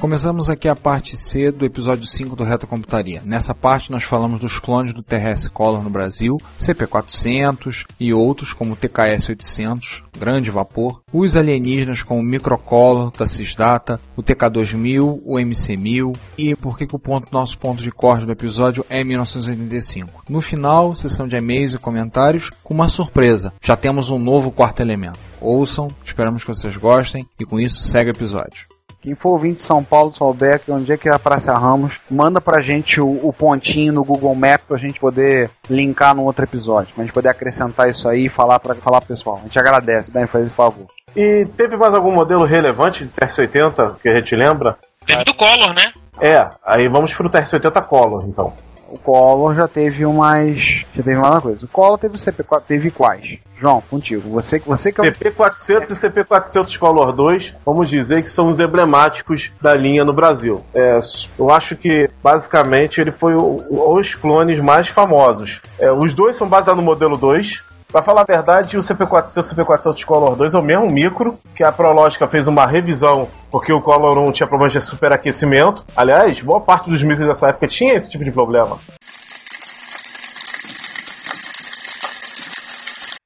Começamos aqui a parte C do episódio 5 do Reto Computaria. Nessa parte nós falamos dos clones do TRS Color no Brasil, CP400 e outros como o TKS-800, grande vapor, os alienígenas como o Microcolor da Cisdata, o TK2000, o MC1000 e por que, que o ponto, nosso ponto de corte do episódio é 1985. No final, sessão de e-mails e comentários com uma surpresa. Já temos um novo quarto elemento. Ouçam, esperamos que vocês gostem e com isso segue o episódio. Quem for ouvinte de São Paulo, souber que onde é que é a Praça Ramos, manda pra gente o, o pontinho no Google Maps pra gente poder linkar no outro episódio. Pra gente poder acrescentar isso aí e falar pra falar pro pessoal. A gente agradece, Dani, faz esse favor. E teve mais algum modelo relevante de TRS-80 que a gente lembra? Teve do Collor, né? É, aí vamos pro TRS-80 Color, então. O Collor já teve umas. Já teve uma coisa. O Collor teve o CP4, teve quais? João, contigo. Você, você que é o. CP400 e CP400 Color 2, vamos dizer que são os emblemáticos da linha no Brasil. É, eu acho que, basicamente, ele foi o- os clones mais famosos. É, os dois são baseados no modelo 2. Pra falar a verdade, o CP400 e o CP400 Color 2 é o mesmo micro, que a Prológica fez uma revisão, porque o Color 1 tinha problemas de superaquecimento. Aliás, boa parte dos micros dessa época tinha esse tipo de problema.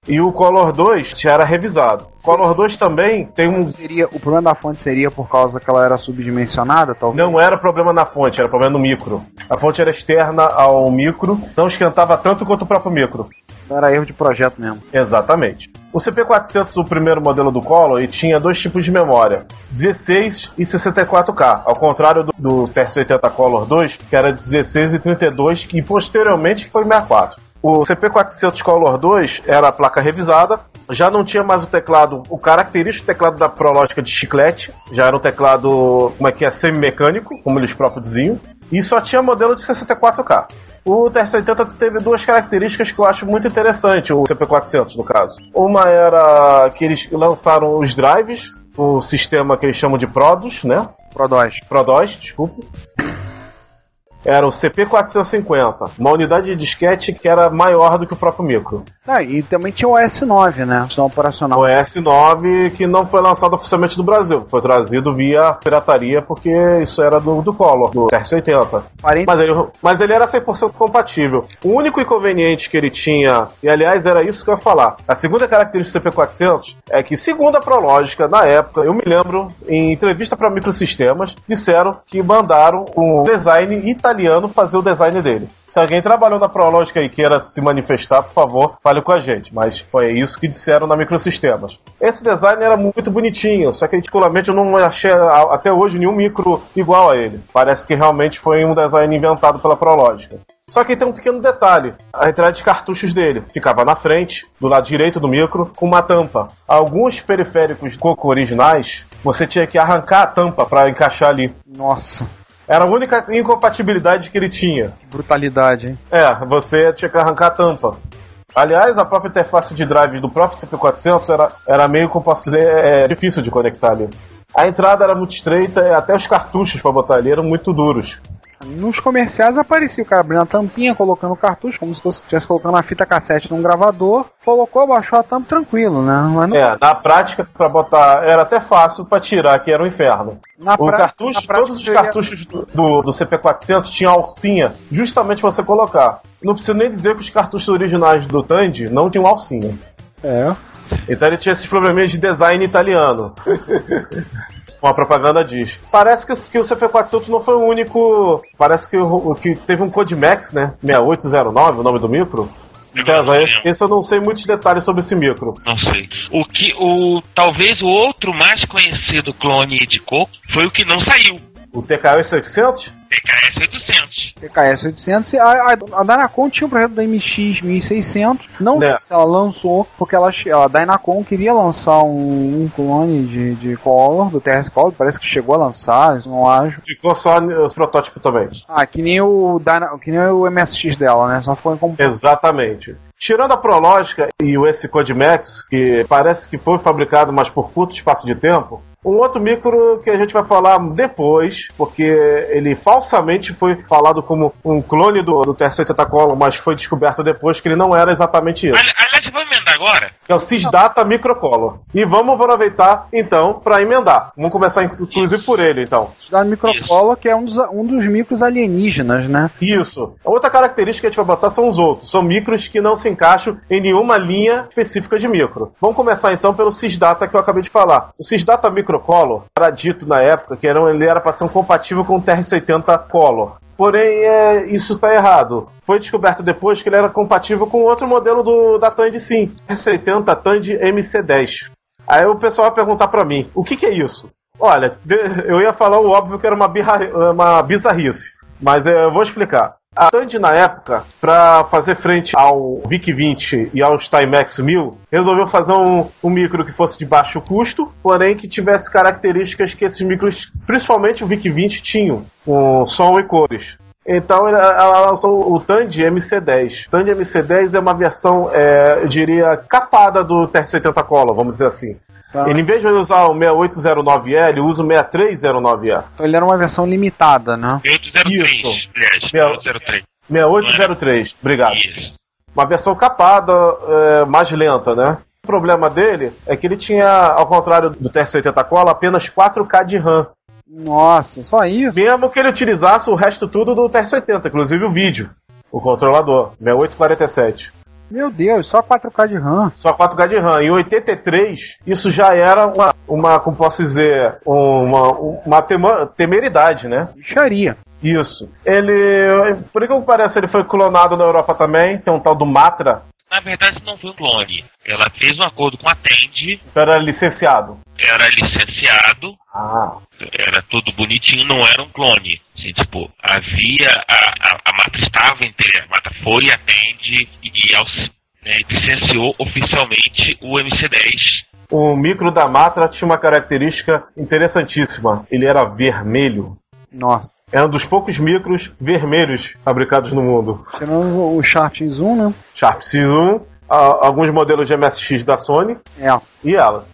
E o Color 2 já era revisado. O Color 2 também tem um. Seria, o problema da fonte seria por causa que ela era subdimensionada, talvez? Não era problema na fonte, era problema no micro. A fonte era externa ao micro, não esquentava tanto quanto o próprio micro. Então era erro de projeto mesmo. Exatamente. O CP400, o primeiro modelo do Color, ele tinha dois tipos de memória: 16 e 64K, ao contrário do, do TRS-80 Color 2, que era 16 e 32, e posteriormente foi 64. O CP400 Color 2 era a placa revisada, já não tinha mais o teclado, o característico teclado da Prológica de chiclete, já era um teclado, como é que é, semi-mecânico, como eles próprios diziam, e só tinha modelo de 64K. O TRS-80 teve duas características que eu acho muito interessante, o CP400 no caso. Uma era que eles lançaram os drives, o sistema que eles chamam de PRODOS, né? ProDOS. PRODOS, desculpe. Era o CP450, uma unidade de disquete que era maior do que o próprio micro. Ah, e também tinha o S9, né? Sistema operacional. O S9 que não foi lançado oficialmente no Brasil, foi trazido via pirataria porque isso era do, do Collor, do TRS-80. Parente- Mas ele, mas ele era 100% compatível. O único inconveniente que ele tinha, e aliás era isso que eu ia falar, a segunda característica do CP400 é que, segundo a Prológica, na época, eu me lembro, em entrevista para microsistemas, disseram que mandaram um design italiano fazer o design dele. Se alguém trabalhou na Prológica e queira se manifestar, por favor, fale com a gente. Mas foi isso que disseram na Microsistemas. Esse design era muito bonitinho, só que particularmente eu não achei até hoje nenhum micro igual a ele. Parece que realmente foi um design inventado pela Prológica. Só que tem um pequeno detalhe: a entrada de cartuchos dele ficava na frente, do lado direito do micro, com uma tampa. Alguns periféricos Coco originais, você tinha que arrancar a tampa para encaixar ali. Nossa, Era a única incompatibilidade que ele tinha. que brutalidade, hein? É, você tinha que arrancar a tampa. Aliás, a própria interface de drive do próprio CP400 era, era meio, como posso dizer, é, difícil de conectar ali. A entrada era muito estreita e até os cartuchos para botar ali eram muito duros. Nos comerciais aparecia o cara abrindo a tampinha, colocando o cartucho, como se estivesse colocando uma fita cassete num gravador, colocou, baixou a tampa tranquilo, né? Mas não, É, na prática, para botar, era até fácil para tirar, que era um inferno. na O pra- cartucho, na prática todos os cartuchos do, do, do CP400 tinham alcinha, justamente pra você colocar. Não preciso nem dizer que os cartuchos originais do Tandy não tinham alcinha. É. Então ele tinha esses probleminhas de design italiano. Como a propaganda diz. Parece que, o- que o CP400 não foi o único. Parece que, que teve um Codimax, né? 6809, o nome do micro. César, esse, esse eu não sei muitos detalhes sobre esse micro. Não sei. O que o talvez o outro mais conhecido clone de coco foi o que não saiu. O TKS 800? TKS 800. TKS 800 e a, a, a Dynacon tinha um projeto da MX 1600, não sei se ela lançou, porque ela, a Dynacon queria lançar um, um clone de, de Color, do TRS Color, parece que chegou a lançar, isso não acho. Ficou só os protótipos também. Ah, que nem o, Dyna, que nem o MSX dela, né? Só foi com Exatamente. Tirando a Prológica e o esse Codimax, que parece que foi fabricado, mas por curto espaço de tempo, um outro micro que a gente vai falar depois, porque ele falsamente foi falado como um clone do, do TS-80 Color, mas foi descoberto depois que ele não era exatamente isso. Aliás, vamos emendar agora? É o Cisdata Microcolor. E vamos aproveitar, então, para emendar. Vamos começar, inclusive, por ele, então. da Microcolor, que é um dos, um dos micros alienígenas, né? Isso. A outra característica que a gente vai botar são os outros. São micros que não se encaixam em nenhuma linha específica de micro. Vamos começar então pelo Cisdata que eu acabei de falar. O Cisdata Microcolor era dito na época que era, um- ele era para ser um compatível com o TRS-80 Color. Porém, é, isso está errado. Foi descoberto depois que ele era compatível com outro modelo do, da Tandy sim. TRS-80 Tandy MC10. Aí o pessoal vai perguntar para mim, o que, que é isso? Olha, eu ia falar o óbvio que era uma, birra- uma bizarrice, mas é, eu vou explicar. A Tandy, na época, para fazer frente ao VIC-20 e ao Timex 1000, resolveu fazer um, um micro que fosse de baixo custo, porém que tivesse características que esses micros, principalmente o VIC-20, tinham, com som e cores. Então ela lançou o Tandy MC10. Tandy MC10 é uma versão, é, eu diria, capada do TRS-80 Color, vamos dizer assim. Tá. Ele, em vez de usar o 6809E, ele usa o 6309E. Então ele era uma versão limitada, né? 803, Isso. aliás. Meu. 803. 6803, obrigado. Isso. Uma versão capada, é, mais lenta, né? O problema dele é que ele tinha, ao contrário do TRS-80 Color, apenas 4K de RAM. Nossa, só isso? Mesmo que ele utilizasse o resto tudo do TRS-80, inclusive o vídeo, o controlador, 6847. Meu Deus, só 4K de RAM. Só 4K de RAM. Em 83, isso já era uma, uma como posso dizer, uma, uma tema- temeridade, né? Bicharia. Isso. Ele, por que parece, ele foi clonado na Europa também. Tem um tal do Matra, Na verdade, não foi um clone. Ela fez um acordo com a Tend, que era licenciado. era licenciado, Ah, era tudo bonitinho, não era um clone. Assim, tipo, havia. A, a, a Mata estava entre. A Mata foi a Tend e aux- né, licenciou oficialmente o MC10. o micro da Matra tinha uma característica interessantíssima. Ele era vermelho. Nossa. É um dos poucos micros vermelhos fabricados no mundo. Tirando o Sharp X1, né? Sharp X1, a- alguns modelos de MSX da Sony É, e ela,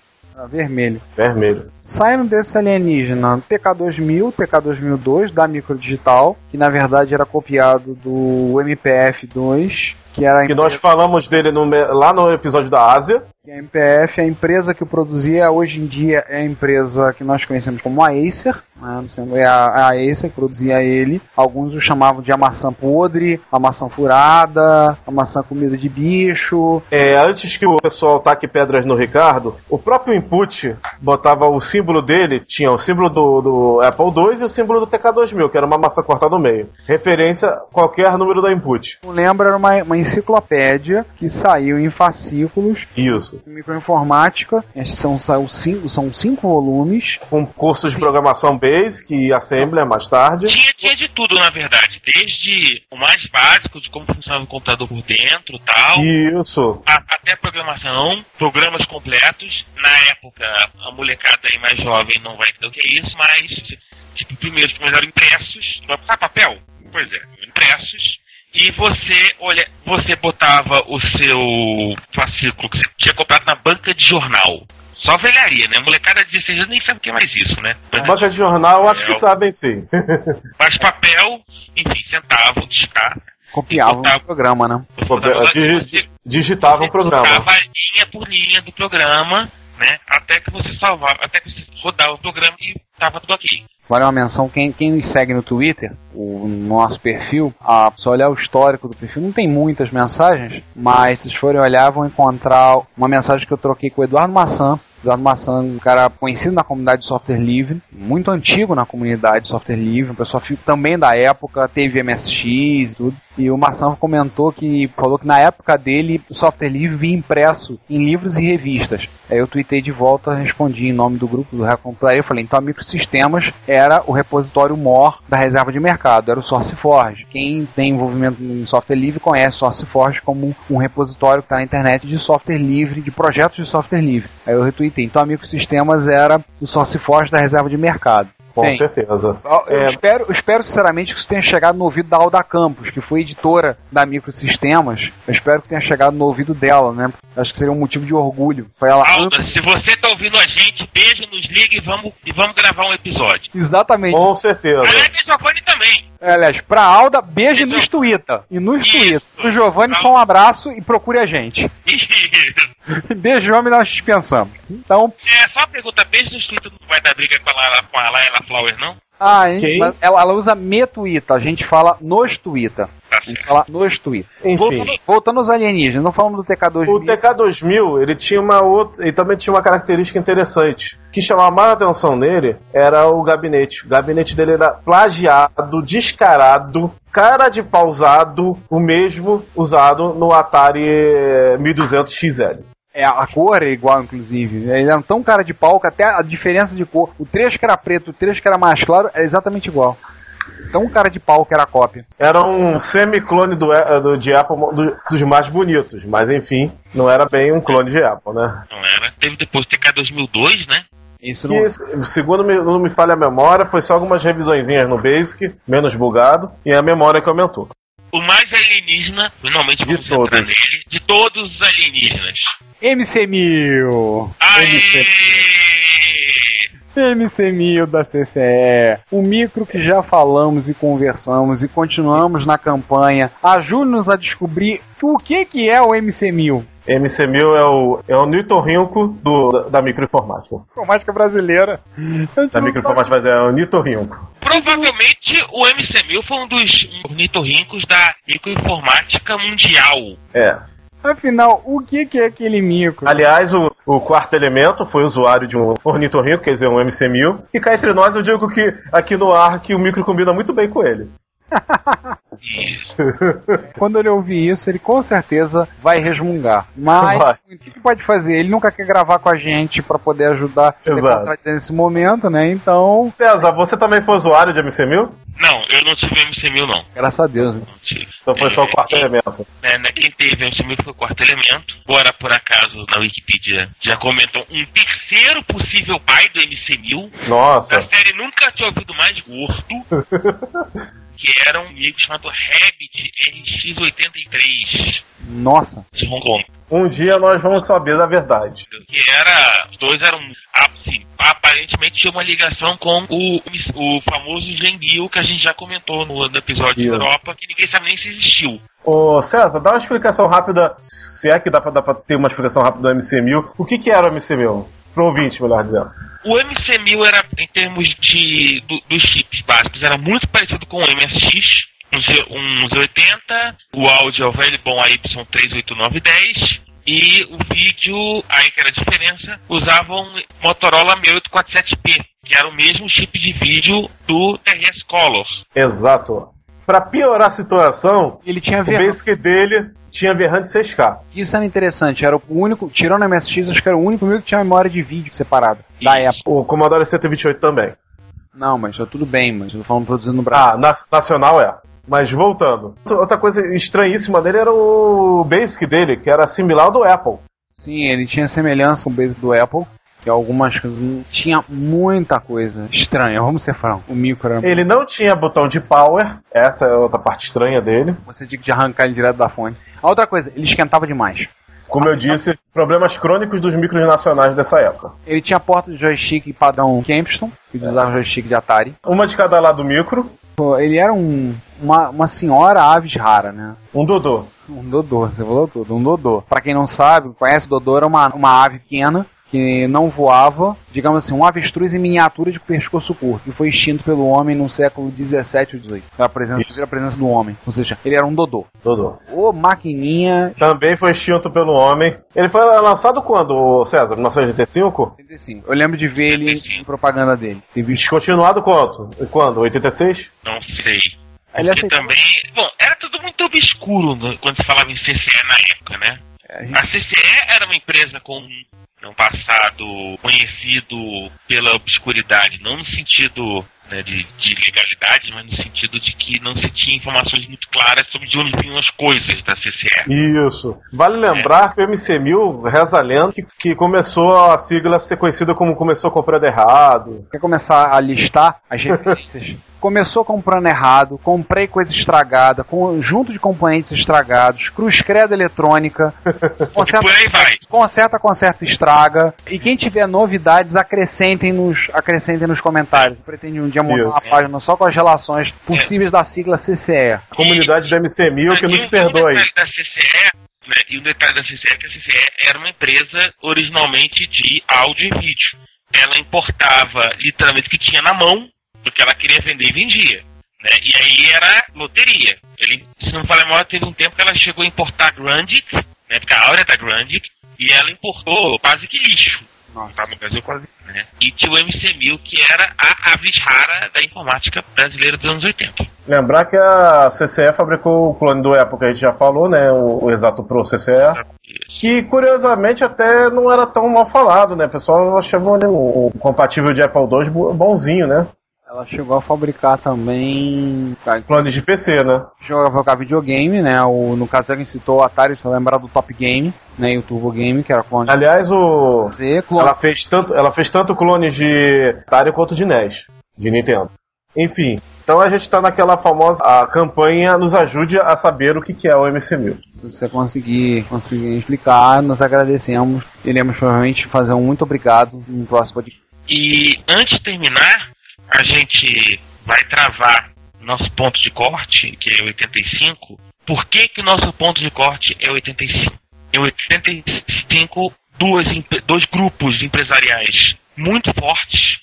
vermelho. vermelho. Saindo desse alienígena, TK2000, TK2002 da Microdigital, que na verdade era copiado do MPF2, que era Que nós falamos dele no lá no episódio da Ásia. que a MPF, a empresa que o produzia, hoje em dia é a empresa que nós conhecemos como a Acer, né? é a, a Acer que produzia ele. Alguns o chamavam de a maçã podre, a maçã furada, a maçã comida de bicho. É, antes que o pessoal taque pedras no Ricardo, o próprio input botava o símbolo dele, tinha o símbolo do, do Apple II e o símbolo do TK2000, que era uma maçã cortada no meio. Referência a qualquer número da input. Lembra, era uma, uma enciclopédia que saiu em fascículos, Isso. microinformática, esses são, são, cinco, são cinco volumes, Com cursos de programação Basic e Assembly mais tarde. Tinha, tinha de tudo, na verdade. Desde o mais básico, de como funcionava o computador por dentro e tal. Isso. a- até programação, programas completos. Na época, a molecada aí mais jovem não vai entender o que é isso, mas, tipo, primeiro os primeiros eram impressos. Vai passar papel? Pois é, impressos. E você, olha, você botava o seu fascículo que você tinha comprado na banca de jornal. Só velharia, né? Molecada de 16 anos nem sabe o que é mais isso, né? Banca de jornal, acho que sabem sim. Faz papel, enfim, centavo, discar. copiavam Botava- o programa, né? Digi- di- digitava o programa. Botava linha por linha do programa, né? Até que você salvava, até que você rodava o programa e tava tudo aqui. Vale uma menção, quem, quem nos segue no Twitter, o nosso perfil, a pessoa olhar o histórico do perfil, não tem muitas mensagens, mas se forem olhar, vão encontrar uma mensagem que eu troquei com o Eduardo Maçã, Eduardo Maçã, um cara conhecido na comunidade de software livre, muito antigo na comunidade de software livre, um pessoal também da época, teve MSX e tudo. E o Maçã comentou que falou que na época dele o software livre vinha impresso em livros e revistas. Aí eu tuitei de volta, respondi em nome do grupo do Recomputaria, eu falei, então a Microsistemas era o repositório MOR da reserva de mercado, era o SourceForge. Quem tem envolvimento em software livre conhece o SourceForge como um repositório que está na internet de software livre, de projetos de software livre. Aí eu retuitei, então a Microsistemas era o SourceForge da reserva de mercado. Com Bem, certeza. eu É. espero, eu espero sinceramente que isso tenha chegado no ouvido da Alda Campos, que foi editora da Microsistemas. Eu espero que tenha chegado no ouvido dela, né? Acho que seria um motivo de orgulho. Foi ela. Alda, se você tá ouvindo a gente, beijo, nos liga e vamos, e vamos gravar um episódio. Exatamente. Com certeza. Aliás, o Giovanni também. É, aliás, pra Alda, beijo Isso. nos Twitter. E nos Isso. Twitter. Pro Giovanni, só um abraço e procure a gente. Beijo, Giovanni, nós dispensamos. Então, É, só uma pergunta, beijo nos Twitter não vai dar briga com a com a Laila Flower, não? ah, hein, ela, ela usa me Twitter. A gente fala nos Twitter. A gente fala nos Twitter. Enfim. Voltando, voltando aos alienígenas, não falamos do TK2000. O TK2000, ele tinha uma outra, ele também tinha uma característica interessante. O que chamava mais atenção nele era o gabinete. O gabinete dele era plagiado, descarado, cara de pausado, o mesmo usado no Atari eh, 1200 XL. É, a cor é igual, inclusive. Eles eram tão cara de pau que até a diferença de cor. O trecho que era preto, o trecho que era mais claro, é exatamente igual. Tão cara de pau que era a cópia. Era um semi-clone do, eh, do, de Apple do- dos mais bonitos, mas enfim, não era bem um clone de Apple, né? Não era. Teve depois o TK 2002, né? Isso Que, segundo me, não me falha a memória, foi só algumas revisõezinhas no Basic, menos bugado, e a memória que aumentou. O mais alienígena, finalmente De entrar todos. nele, de todos os alienígenas. MC1000! Aê! MC1000 da CCE. Um micro que já falamos e conversamos e continuamos na campanha. Ajude-nos a descobrir o que, que é o MC1000. MC1000 é o, é o nitorrinco do, da, da microinformática. Informática brasileira. Da microinformática, mas é o nitorrinco. Provavelmente o MC1000 foi um dos ornitorrincos da microinformática mundial. É. Afinal, o que, que é aquele micro? Aliás, o, o quarto elemento foi usuário de um ornitorrinco, quer dizer, um MC1000. E cá entre nós, eu digo que aqui no ar que o micro combina muito bem com ele. Isso. Quando ele ouvir isso, ele com certeza vai resmungar. Vai. Mas o que, que pode fazer? Ele nunca quer gravar com a gente pra poder ajudar nesse momento, né? Então, César, você também foi usuário de MC1000? Não, eu não tive MC1000 não. graças a Deus. né? Não tive. Então foi só o É, quarto quem- elemento. né, né, quem teve MC1000 foi o quarto elemento. Agora, por acaso, na Wikipedia já comentam um terceiro possível pai do MC1000. Nossa. Da série Nunca Tinha Ouvido Mais Gordo. que era um micro chamado Rabbit RX83 Nossa. de Hong Kong. Um dia nós vamos saber da verdade. Que era. Os dois eram. Aparentemente tinha uma ligação com o, o famoso Genguil que a gente já comentou no, no episódio Isso. da Europa, que ninguém sabe nem se existiu. Ô César, dá uma explicação rápida, se é que dá pra, dá pra ter uma explicação rápida do MC1000. O que, que era o MC1000? Pro ouvinte, melhor dizendo. O MC1000 era, em termos de do- dos chips básicos, era muito parecido com o MSX, um, um Z80, o áudio é o velho bom AY38910, e o vídeo, aí que era a diferença, usavam Motorola 6847P, que era o mesmo chip de vídeo do TRS Color. Exato. Pra piorar a situação, Ele tinha o ver... Basic dele tinha VRAM de 6K. Isso era interessante. Era o único, tirando o MSX, acho que era o único micro que tinha memória de vídeo separada. Da Isso. época. O Commodore 128 também. Não, mas tá tudo bem, mas eu tô falando produzindo no Brasil. Ah, na- nacional é. Mas voltando. Outra coisa estranhíssima dele era o Basic dele, que era similar ao do Apple. Sim, ele tinha semelhança com o Basic do Apple. Que algumas coisas. Tinha muita coisa estranha, vamos ser franco. O micro era. Ele não tinha botão de power, essa é outra parte estranha dele. Você tinha que arrancar ele direto da fonte. A outra coisa, ele esquentava demais. Como eu disse, problemas crônicos dos micros nacionais dessa época. Ele tinha porta de joystick padrão Kempston, que usava joystick de Atari. Uma de cada lado do micro, Ele era um, uma, uma senhora aves rara, né? um Dodô. Um dodô, você falou tudo, um dodô. Pra quem não sabe, conhece o dodô, era uma, uma ave pequena que não voava, digamos assim, um avestruz em miniatura de pescoço curto, que foi extinto pelo homem no século 17 ou 18. Pela presença, pela presença do homem. Ou seja, ele era um dodô. Dodô. Ô, maquininha. Também foi extinto pelo homem. Ele foi lançado quando, César? 1985? 85. Eu lembro de ver ele em propaganda dele. Visto. Descontinuado quanto? Quando? 86? Não sei. Ele também. Bom, era tudo muito obscuro quando se falava em CCE na época, né? É, a A gente- CCE era uma empresa com um passado conhecido pela obscuridade, não no sentido né, de, de legalidade, mas no sentido de que não se tinha informações muito claras sobre de onde vinham as coisas da CCE. Isso. Vale lembrar que o MC1000 reza a lenda que, que começou a sigla a ser conhecida como começou comprando errado. Quer começar a listar as referências? Começou comprando errado, comprei coisa estragada, conjunto de componentes estragados, cruz credo eletrônica, conserta, conserta, conserta, estraga. E quem tiver novidades, acrescentem nos, acrescentem nos comentários. Pretende um dia montar uma página só com as relações possíveis da sigla CCE. A comunidade do MC1000 que nos perdoe. Detalhe da CCE, né, e um detalhe da CCE é que a CCE era uma empresa originalmente de áudio e vídeo. Ela importava literalmente o que tinha na mão, porque ela queria vender e vendia. Né? E aí era loteria. Ele, se não falha mal, teve um tempo que ela chegou a importar Grandic, né, porque a Áurea da Grandic, e ela importou quase que lixo. Tá no Brasil quase. Né? E tinha o MC1000, que era a avis rara da informática brasileira dos anos 80. Lembrar que a CCE fabricou o clone do Apple que a gente já falou, né? O, o Exato Pro CCE. Que curiosamente até não era tão mal falado, né? O pessoal achava ele o, compatível de Apple II bo- bonzinho, né? Ela chegou a fabricar também. Clones de PC, né? Chegou a fabricar videogame, né? O, no caso a gente citou o Atari, você lembrar do Top Game, né? E o Turbo Game, que era clone de Aliás, o. Z, clone Ela fez tanto, ela fez tanto clones de Atari quanto de NES, de Nintendo. Enfim, então a gente está naquela famosa a campanha nos ajude a saber o que que é o MC1000. Se você conseguir, conseguir explicar, nós agradecemos. Iremos provavelmente fazer um muito obrigado no próximo podcast. E antes de terminar, a gente vai travar nosso ponto de corte, que é 85. Por que, que o nosso ponto de corte é 85? Em 85, duas, dois grupos empresariais muito fortes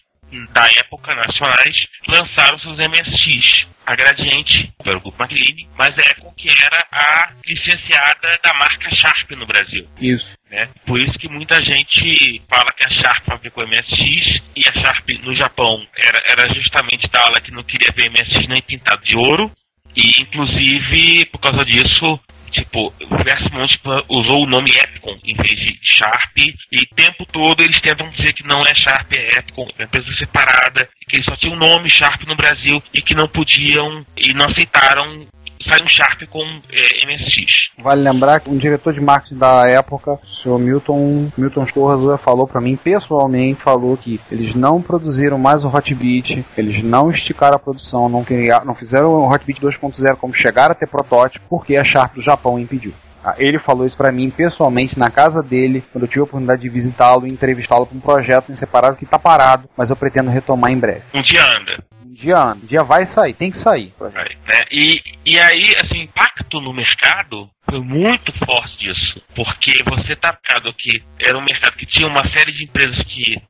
da época nacionais lançaram seus MSX. A Gradiente, que era o grupo McLean, mas a Econ, que era a licenciada da marca Sharp no Brasil Isso. Né? Por isso que muita gente fala que a Sharp fabricou MSX e a Sharp no Japão era, era justamente da ala que não queria ver MSX nem pintado de ouro. E inclusive por causa disso tipo o Versimont usou o nome Epicon em vez de Sharp. E o tempo todo eles tentam dizer que não é Sharp é Epicon é uma empresa separada que eles só tinham o nome Sharp no Brasil e que não podiam e não aceitaram sair um Sharp com é, MSX Vale lembrar que um diretor de marketing da época, o senhor Milton, Milton Storza, falou pra mim pessoalmente, falou que eles não produziram mais o Hotbit, eles não esticaram a produção, não, criaram, não fizeram o Hotbit 2.0 como chegaram a ter protótipo, porque a Sharp do Japão impediu. Ah, Ele falou isso pra mim pessoalmente na casa dele, quando eu tive a oportunidade de visitá-lo e entrevistá-lo para um projeto em separado que tá parado, mas eu pretendo retomar em breve. um dia anda Um dia, anda, um dia vai sair, tem que sair. Vai, né? E, e aí, assim, o impacto no mercado foi muito forte disso. Porque você tá que era um mercado que tinha uma série de empresas que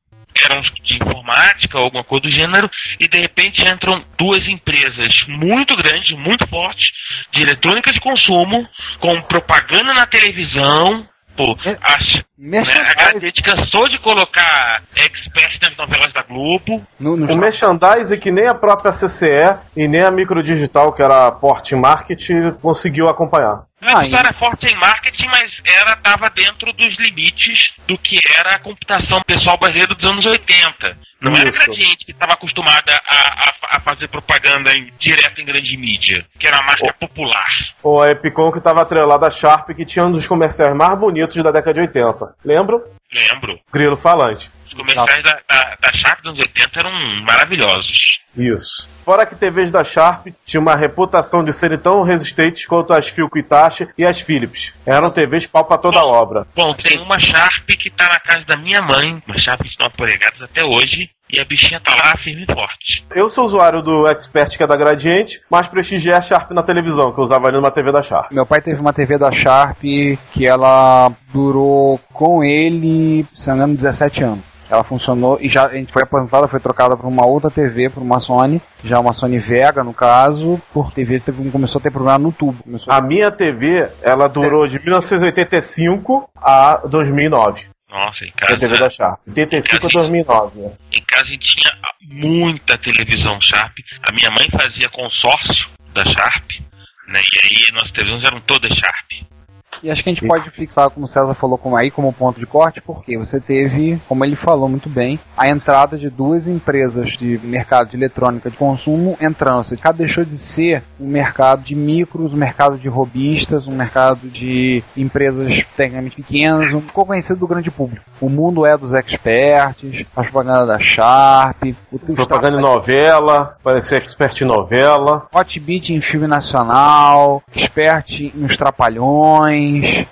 eram de informática ou alguma coisa do gênero, e de repente entram duas empresas muito grandes, muito fortes, de eletrônica de consumo, com propaganda na televisão. Pô, É. a, né, a. Gazette cansou de colocar expert nas novelas da Globo. No, no O merchandising que nem a própria CCE e nem a Microdigital, que era a Port Market, conseguiu acompanhar. Ah, é que era forte em marketing, mas era estava dentro dos limites do que era a computação pessoal brasileira dos anos 80. Não era Isso. Gradiente que estava acostumada a, a- a fazer propaganda em- direto em grande mídia, que era a marca popular. Ou a Epicon que estava atrelada à Sharp, que tinha um dos comerciais mais bonitos da década de 80. Lembram? Lembro. Grilo falante. Os comerciais da, da, da Sharp dos anos 80 eram maravilhosos. Isso. Fora que TVs da Sharp tinham uma reputação de serem tão resistentes quanto as Philco Itachi e as Philips. Eram TVs pau pra toda obra. Bom, tem uma Sharp que tá na casa da minha mãe, uma Sharp de 9 polegadas até hoje, e a bichinha tá lá firme e forte. Eu sou usuário do Expert, que é da Gradiente, mas prestigiei a Sharp na televisão, que eu usava ali numa TV da Sharp. Meu pai teve uma TV da Sharp que ela durou com ele, se não me engano, 17 anos. Ela funcionou e já a gente foi aposentada, foi trocada para uma outra TV, para uma Sony, já uma Sony Vega no caso, por TV teve- começou a ter problema no tubo. Começou A minha TV, ela durou de 1985 a 2009. Nossa, em casa, TV da Sharp. 85 a 2009. né? em casa a gente tinha muita televisão Sharp. A minha mãe fazia consórcio da Sharp, né? E aí nossas televisões eram todas Sharp. E acho que a gente pode fixar, como o César falou como aí, como ponto de corte, porque você teve, como ele falou muito bem, a entrada de duas empresas de mercado de eletrônica de consumo entrando. Ou seja, cada deixou de ser um mercado de micros, um mercado de robistas, um mercado de empresas tecnicamente pequenas, um ficou conhecido do grande público. O mundo é dos experts, a propaganda da Sharp, o Propaganda em novela, parecia expert em novela. Hotbit em filme nacional, expert nos trapalhões,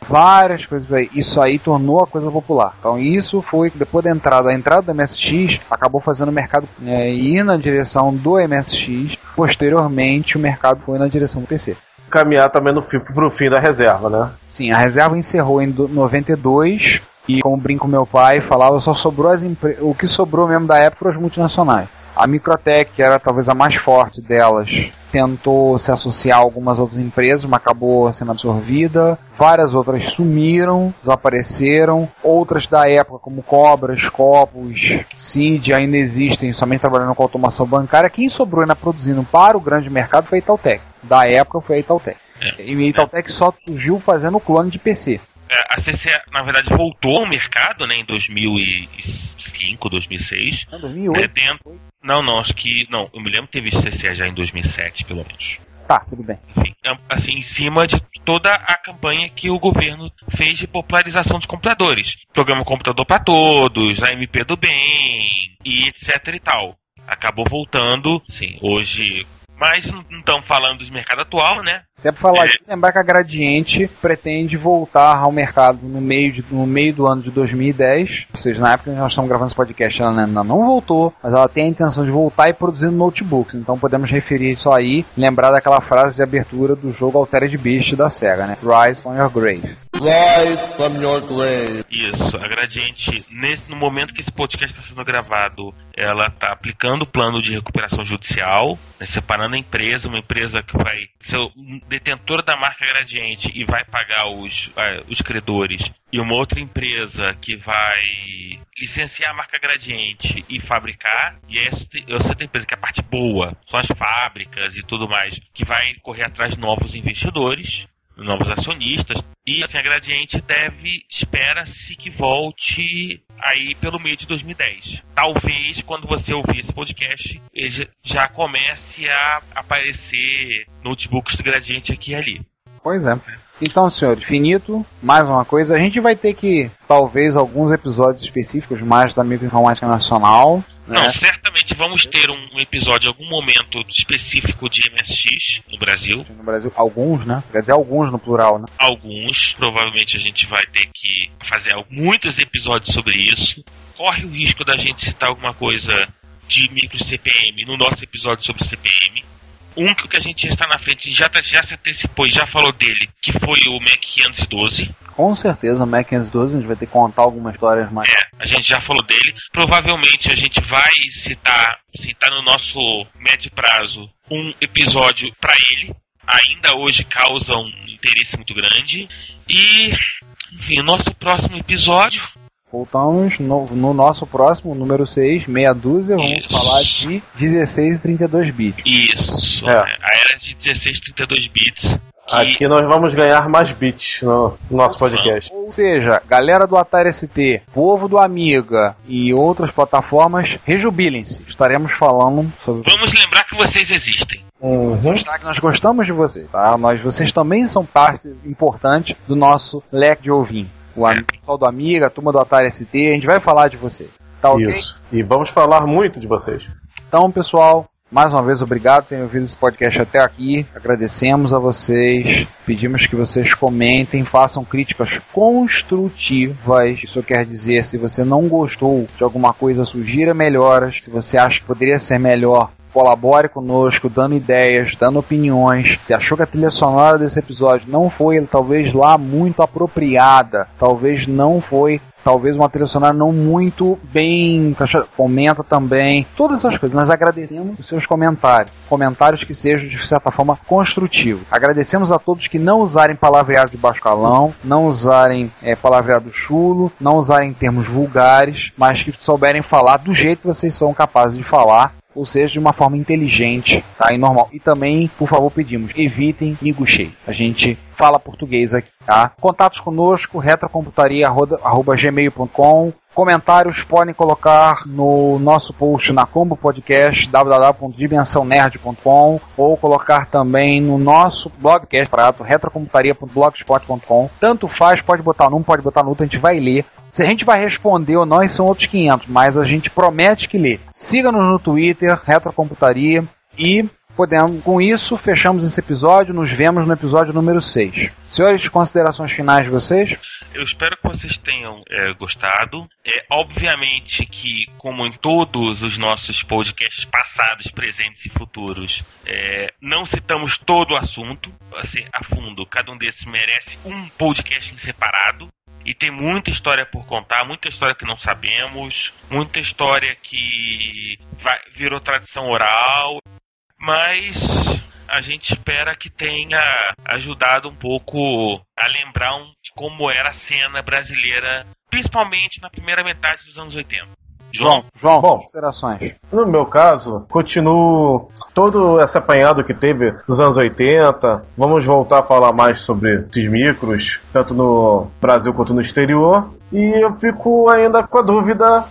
várias coisas aí. Isso aí tornou a coisa popular. Então isso foi depois da entrada, a entrada do MSX acabou fazendo o mercado é, ir na direção do MSX. Posteriormente o mercado foi na direção do PC. Caminhar também no fim, pro fim da reserva, né? Sim, a reserva encerrou em do- 92 e como brinco meu pai falava, só sobrou as empre... o que sobrou mesmo da época foram as multinacionais. A Microtech, que era talvez a mais forte delas, tentou se associar a algumas outras empresas, mas acabou sendo absorvida. Várias outras sumiram, desapareceram. Outras da época, como Cobras, Copos, Cid, ainda existem, somente trabalhando com automação bancária. Quem sobrou ainda produzindo para o grande mercado foi a Itautec. Da época foi a Itautec. E a Itautec só surgiu fazendo clone de PC. É, a CC, na verdade, voltou ao mercado né, em 2005, 2006. Em né, 2008. dentro... Não, não, acho que. Não, eu me lembro que teve CC já em 2007, pelo menos. Tá, tudo bem. Enfim, é, assim, em cima de toda a campanha que o governo fez de popularização de computadores. Programa Computador para Todos, a MP do Bem, e etc e tal. Acabou voltando, sim, hoje. Mas não estamos falando do mercado atual, né? Se é pra falar É. lembrar que a Gradiente pretende voltar ao mercado no meio, de- no meio do ano de 2010. Ou seja, na época que nós estamos gravando esse podcast, ela ainda não voltou, mas ela tem a intenção de voltar e produzindo notebooks. Então podemos referir isso aí, lembrar daquela frase de abertura do jogo Altered Beast da SEGA, né? Rise from your grave. Isso, a Gradiente, nesse, no momento que esse podcast está sendo gravado, ela está aplicando o plano de recuperação judicial, né, separando a empresa, uma empresa que vai ser detentora da marca Gradiente e vai pagar os, os credores, e uma outra empresa que vai licenciar a marca Gradiente e fabricar, e essa, essa outra empresa que é a parte boa, são as fábricas e tudo mais, que vai correr atrás de novos investidores, novos acionistas. E assim, a Gradiente deve, espera-se que volte aí pelo meio de 2010. Talvez quando você ouvir esse podcast, ele já- comece a aparecer notebooks do Gradiente aqui e ali. Pois é. Então, senhores, finito, mais uma coisa. A gente vai ter que, talvez, alguns episódios específicos mais da microinformática nacional. Né? Não, certamente vamos ter um, episódio em algum momento específico de MSX no Brasil. No Brasil, alguns, né? Quer dizer, alguns no plural, né? Alguns, provavelmente a gente vai ter que fazer muitos episódios sobre isso. Corre o risco da gente citar alguma coisa de micro CPM no nosso episódio sobre CPM. Um que que a gente já está na frente, já, tá- já se antecipou e já falou dele, que foi o Mac 512. Com certeza, o Mac 512, a gente vai ter que contar algumas histórias mais. É, a gente já falou dele. Provavelmente a gente vai citar, citar no nosso médio prazo um episódio para ele. Ainda hoje causa um interesse muito grande. E, enfim, o nosso próximo episódio. Voltamos no, no nosso próximo, número 6, meia dúzia, vamos Isso. falar de 16 e 32 bits. Isso, É. a era de 16 32 bits. Que Aqui nós vamos ganhar mais bits no nosso podcast. Ou seja, galera do Atari ST, povo do Amiga e outras plataformas, rejubilem-se. Estaremos falando sobre Vamos lembrar que vocês existem. Uhum. mostrar que nós gostamos de vocês, tá? Nós, vocês também são parte importante do nosso leque de ouvintes. O am- pessoal do Amiga, a turma do Atari ST, a gente vai falar de você. Tá ok? Isso. E vamos falar muito de vocês. Então, pessoal, mais uma vez obrigado por terem ouvido esse podcast até aqui. Agradecemos a vocês. Pedimos que vocês comentem, façam críticas construtivas. Isso quer dizer, se você não gostou de alguma coisa, sugira melhoras. Se você acha que poderia ser melhor, colabore conosco, dando ideias, dando opiniões. Se achou que a trilha sonora desse episódio não foi, talvez lá muito apropriada, talvez não foi talvez uma trilha sonora não muito bem comenta também todas essas coisas. Nós agradecemos os seus comentários comentários que sejam de certa forma construtivos. Agradecemos a todos que não usarem palavreado de baixo calão não usarem é, palavreado chulo não usarem termos vulgares mas que souberem falar do jeito que vocês são capazes de falar ou seja, de uma forma inteligente tá? e normal. E também, por favor, pedimos, evitem miguxei. A gente fala português aqui, tá? Contatos conosco, retrocomputaria.gmail.com Comentários podem colocar no nosso post na Combo Podcast, www.dimensãonerd.com ou colocar também no nosso blogcast, retrocomputaria.blogspot.com. Tanto faz, pode botar num, pode botar no outro, a gente vai ler. Se a gente vai responder ou não, são outros 500, mas a gente promete que lê. Siga-nos no Twitter, Retrocomputaria, e podemos, com isso, fechamos esse episódio. Nos vemos no episódio número 6. Senhores, considerações finais de vocês? Eu espero que vocês tenham é, gostado. É, obviamente que, como em todos os nossos podcasts passados, presentes e futuros, é, não citamos todo o assunto assim, a fundo. Cada um desses merece um podcast em separado. E tem muita história por contar, muita história que não sabemos, muita história que vai, virou tradição oral, mas a gente espera que tenha ajudado um pouco a lembrar um, como era a cena brasileira, principalmente na primeira metade dos anos 80. João? João, Bom. considerações. No meu caso, continuo todo esse apanhado que teve dos anos 80. Vamos voltar a falar mais sobre esses micros, tanto no Brasil quanto no exterior. E eu fico ainda com a dúvida,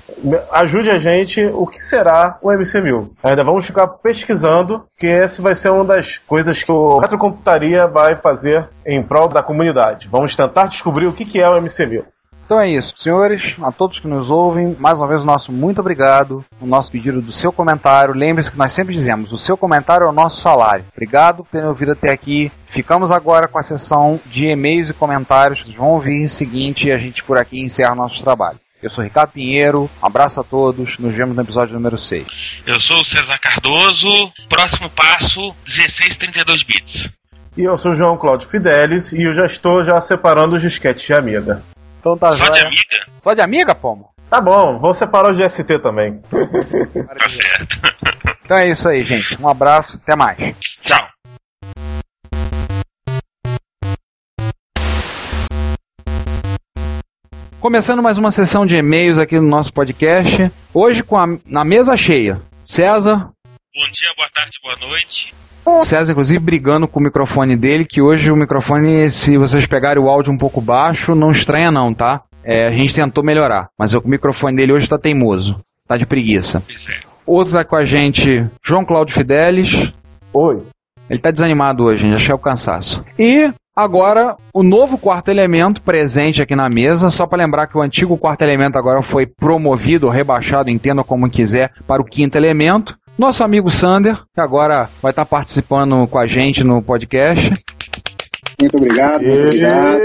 ajude a gente, o que será o MC1000? Ainda vamos ficar pesquisando, que essa vai ser uma das coisas que o Retrocomputaria vai fazer em prol da comunidade. Vamos tentar descobrir o que que é o MC1000. Então é isso, senhores, a todos que nos ouvem, mais uma vez o nosso muito obrigado, o nosso pedido do seu comentário. Lembre-se que nós sempre dizemos, o seu comentário é o nosso salário. Obrigado por terem ouvido até aqui. Ficamos agora com a sessão de e-mails e comentários. Vocês vão ouvir em seguinte e a gente por aqui encerra nosso trabalho. Eu sou Ricardo Pinheiro, abraço a todos, nos vemos no episódio número 6. Eu sou o César Cardoso, próximo passo, 1632 bits. E eu sou o João Cláudio Fidelis e eu já estou já separando os disquetes de amiga. Então tá Só de joia. amiga? Só de amiga, Pomo? Tá bom, vou separar os de ST também. Tá certo. Então é isso aí, gente. Um abraço, até mais. Tchau. Começando mais uma sessão de e-mails aqui no nosso podcast. Hoje com a, na mesa cheia. César, Bom dia, boa tarde, boa noite. César, inclusive, brigando com o microfone dele, que hoje o microfone, se vocês pegarem o áudio um pouco baixo, não estranha não, tá? É, a gente tentou melhorar, mas o microfone dele hoje tá teimoso, tá de preguiça. É. Outro tá com a gente, João Cláudio Fidelis. Oi. Ele tá desanimado hoje, gente, achei o cansaço. E agora, o novo quarto elemento presente aqui na mesa, só para lembrar que o antigo quarto elemento agora foi promovido, ou rebaixado, entenda como quiser, para o quinto elemento. Nosso amigo Sander, que agora vai estar participando com a gente no podcast. Muito obrigado, muito obrigado.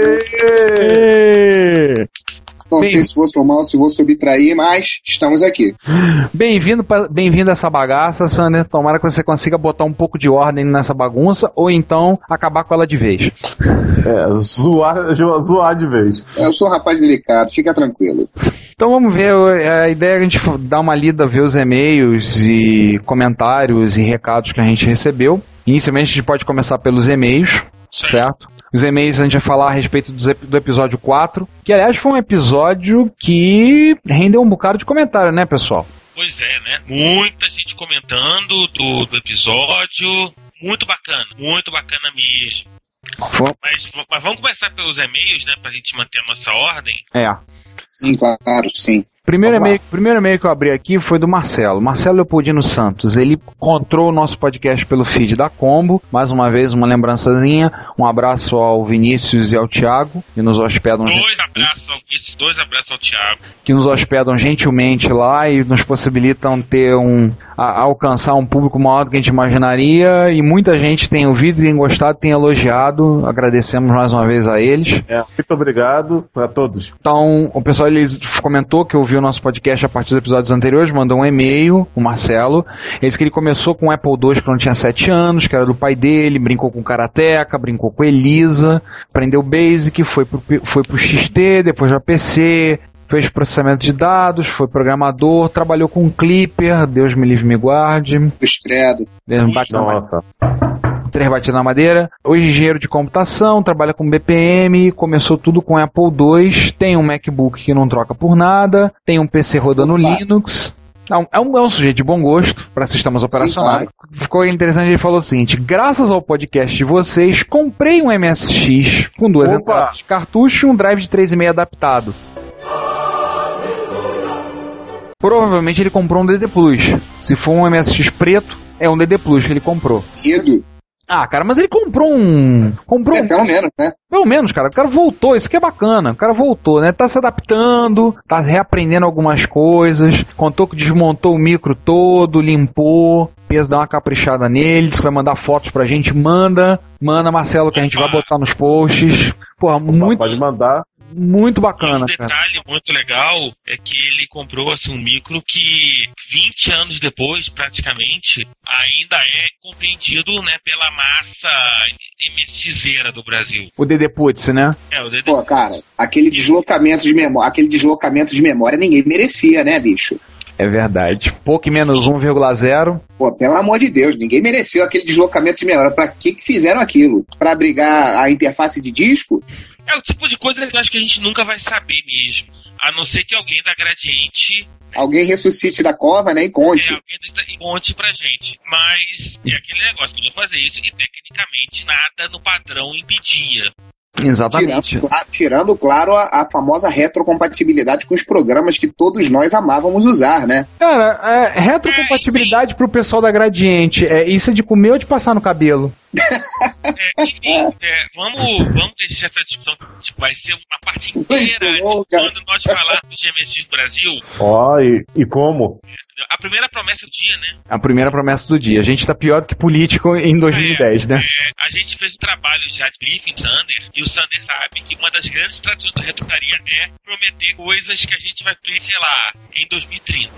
Não Bem- sei se vou somar ou se vou subtrair, mas estamos aqui. Bem-vindo pra- bem-vindo a essa bagaça, Sander. Tomara que você consiga botar um pouco de ordem nessa bagunça, ou então acabar com ela de vez. É, zoar, zoar de vez. Eu sou um rapaz delicado, fica tranquilo. Então vamos ver, a ideia é a gente dar uma lida, ver os e-mails e comentários e recados que a gente recebeu. Inicialmente a gente pode começar pelos e-mails, certo? Os e-mails a gente vai falar a respeito do episódio 4, que aliás foi um episódio que rendeu um bocado de comentário, né, pessoal? Pois é, né? Muita gente comentando do, do episódio. Muito bacana, muito bacana mesmo. Mas, mas vamos começar pelos e-mails, né? Pra gente manter a nossa ordem. É. Sim, claro, sim. Primeiro e-mail, primeiro e-mail que eu abri aqui foi do Marcelo. Marcelo Leopoldino Santos. Ele encontrou o nosso podcast pelo feed da Combo. Mais uma vez, uma lembrançazinha. Um abraço ao Vinícius e ao Thiago, que nos hospedam, Dois abraços ao Vinícius, dois abraços ao Thiago. que nos hospedam gentilmente lá e nos possibilitam ter um a- alcançar um público maior do que a gente imaginaria. E muita gente tem ouvido, tem gostado, tem elogiado. Agradecemos mais uma vez a eles. É, muito obrigado a todos. Então, o pessoal ele comentou que ouviu ouviu nosso podcast a partir dos episódios anteriores, mandou um e-mail, o Marcelo. Ele disse que ele começou com o Apple II quando tinha 7 anos, que era do pai dele, brincou com Karateka, brincou com Elisa, aprendeu Basic, foi pro, foi pro XT, depois pra PC, fez processamento de dados, foi programador, trabalhou com Clipper, Deus me livre me guarde. Os credo. Deus me bate na. Nossa. Três batidas na madeira. Hoje engenheiro de computação, trabalha com BPM, começou tudo com Apple II, tem um MacBook que não troca por nada, tem um PC rodando Opa. Linux. É um, é um- é um sujeito de bom gosto para sistemas operacionais. Ficou interessante, ele falou o seguinte: graças ao podcast de vocês, comprei um MSX com duas Opa. entradas de cartucho e um drive de 3,5 adaptado. Provavelmente ele comprou um DD Plus. Se for um MSX preto, é um DD Plus que ele comprou. Ido. Ah, cara, mas ele comprou um. Comprou É, um. pelo menos, né? Pelo menos, cara. O cara voltou, isso que é bacana. O cara voltou, né? Tá se adaptando, tá reaprendendo algumas coisas. Contou que desmontou o micro todo, limpou. Peso dá uma caprichada nele, disse que vai mandar fotos pra gente. Manda, manda, Marcelo, que a gente vai botar nos posts. Porra, muito, Pode mandar. Muito E bacana, um cara. detalhe muito legal é que ele comprou assim, um micro que 20 anos depois, praticamente, ainda é compreendido né, pela massa MSXera do Brasil. O DD Putz, né? É, o DD Pô, cara, aquele deslocamento de memória, aquele deslocamento de memória ninguém merecia, né, bicho? É verdade. Pouco menos 1,0. Pô, pelo amor de Deus, ninguém mereceu aquele deslocamento de memória. Pra que que fizeram aquilo? Pra abrigar a interface de disco? É o tipo de coisa que eu acho que a gente nunca vai saber mesmo. A não ser que alguém da Gradiente Alguém ressuscite da cova, né, e é, conte. alguém da- e conte pra gente. Mas é aquele negócio, podia fazer isso e tecnicamente nada no padrão impedia. Exatamente. Tirando, tirando, claro, a, a famosa retrocompatibilidade com os programas que todos nós amávamos usar, né? Cara, é, retrocompatibilidade pro pessoal da Gradiente. É, isso é de comer ou de passar no cabelo? É, enfim, é, vamos, vamos deixar essa discussão. Tipo, vai ser uma parte inteira de quando nós falarmos de MSX Brasil. Ó, e, e como? A primeira promessa do dia, né? A primeira promessa do dia. A gente tá pior do que político em 2010, né? É, a gente fez um trabalho já de briefing Sander, e o Sander sabe que uma das grandes tradições da retrocaria é prometer coisas que a gente vai ter, sei lá, em 2030.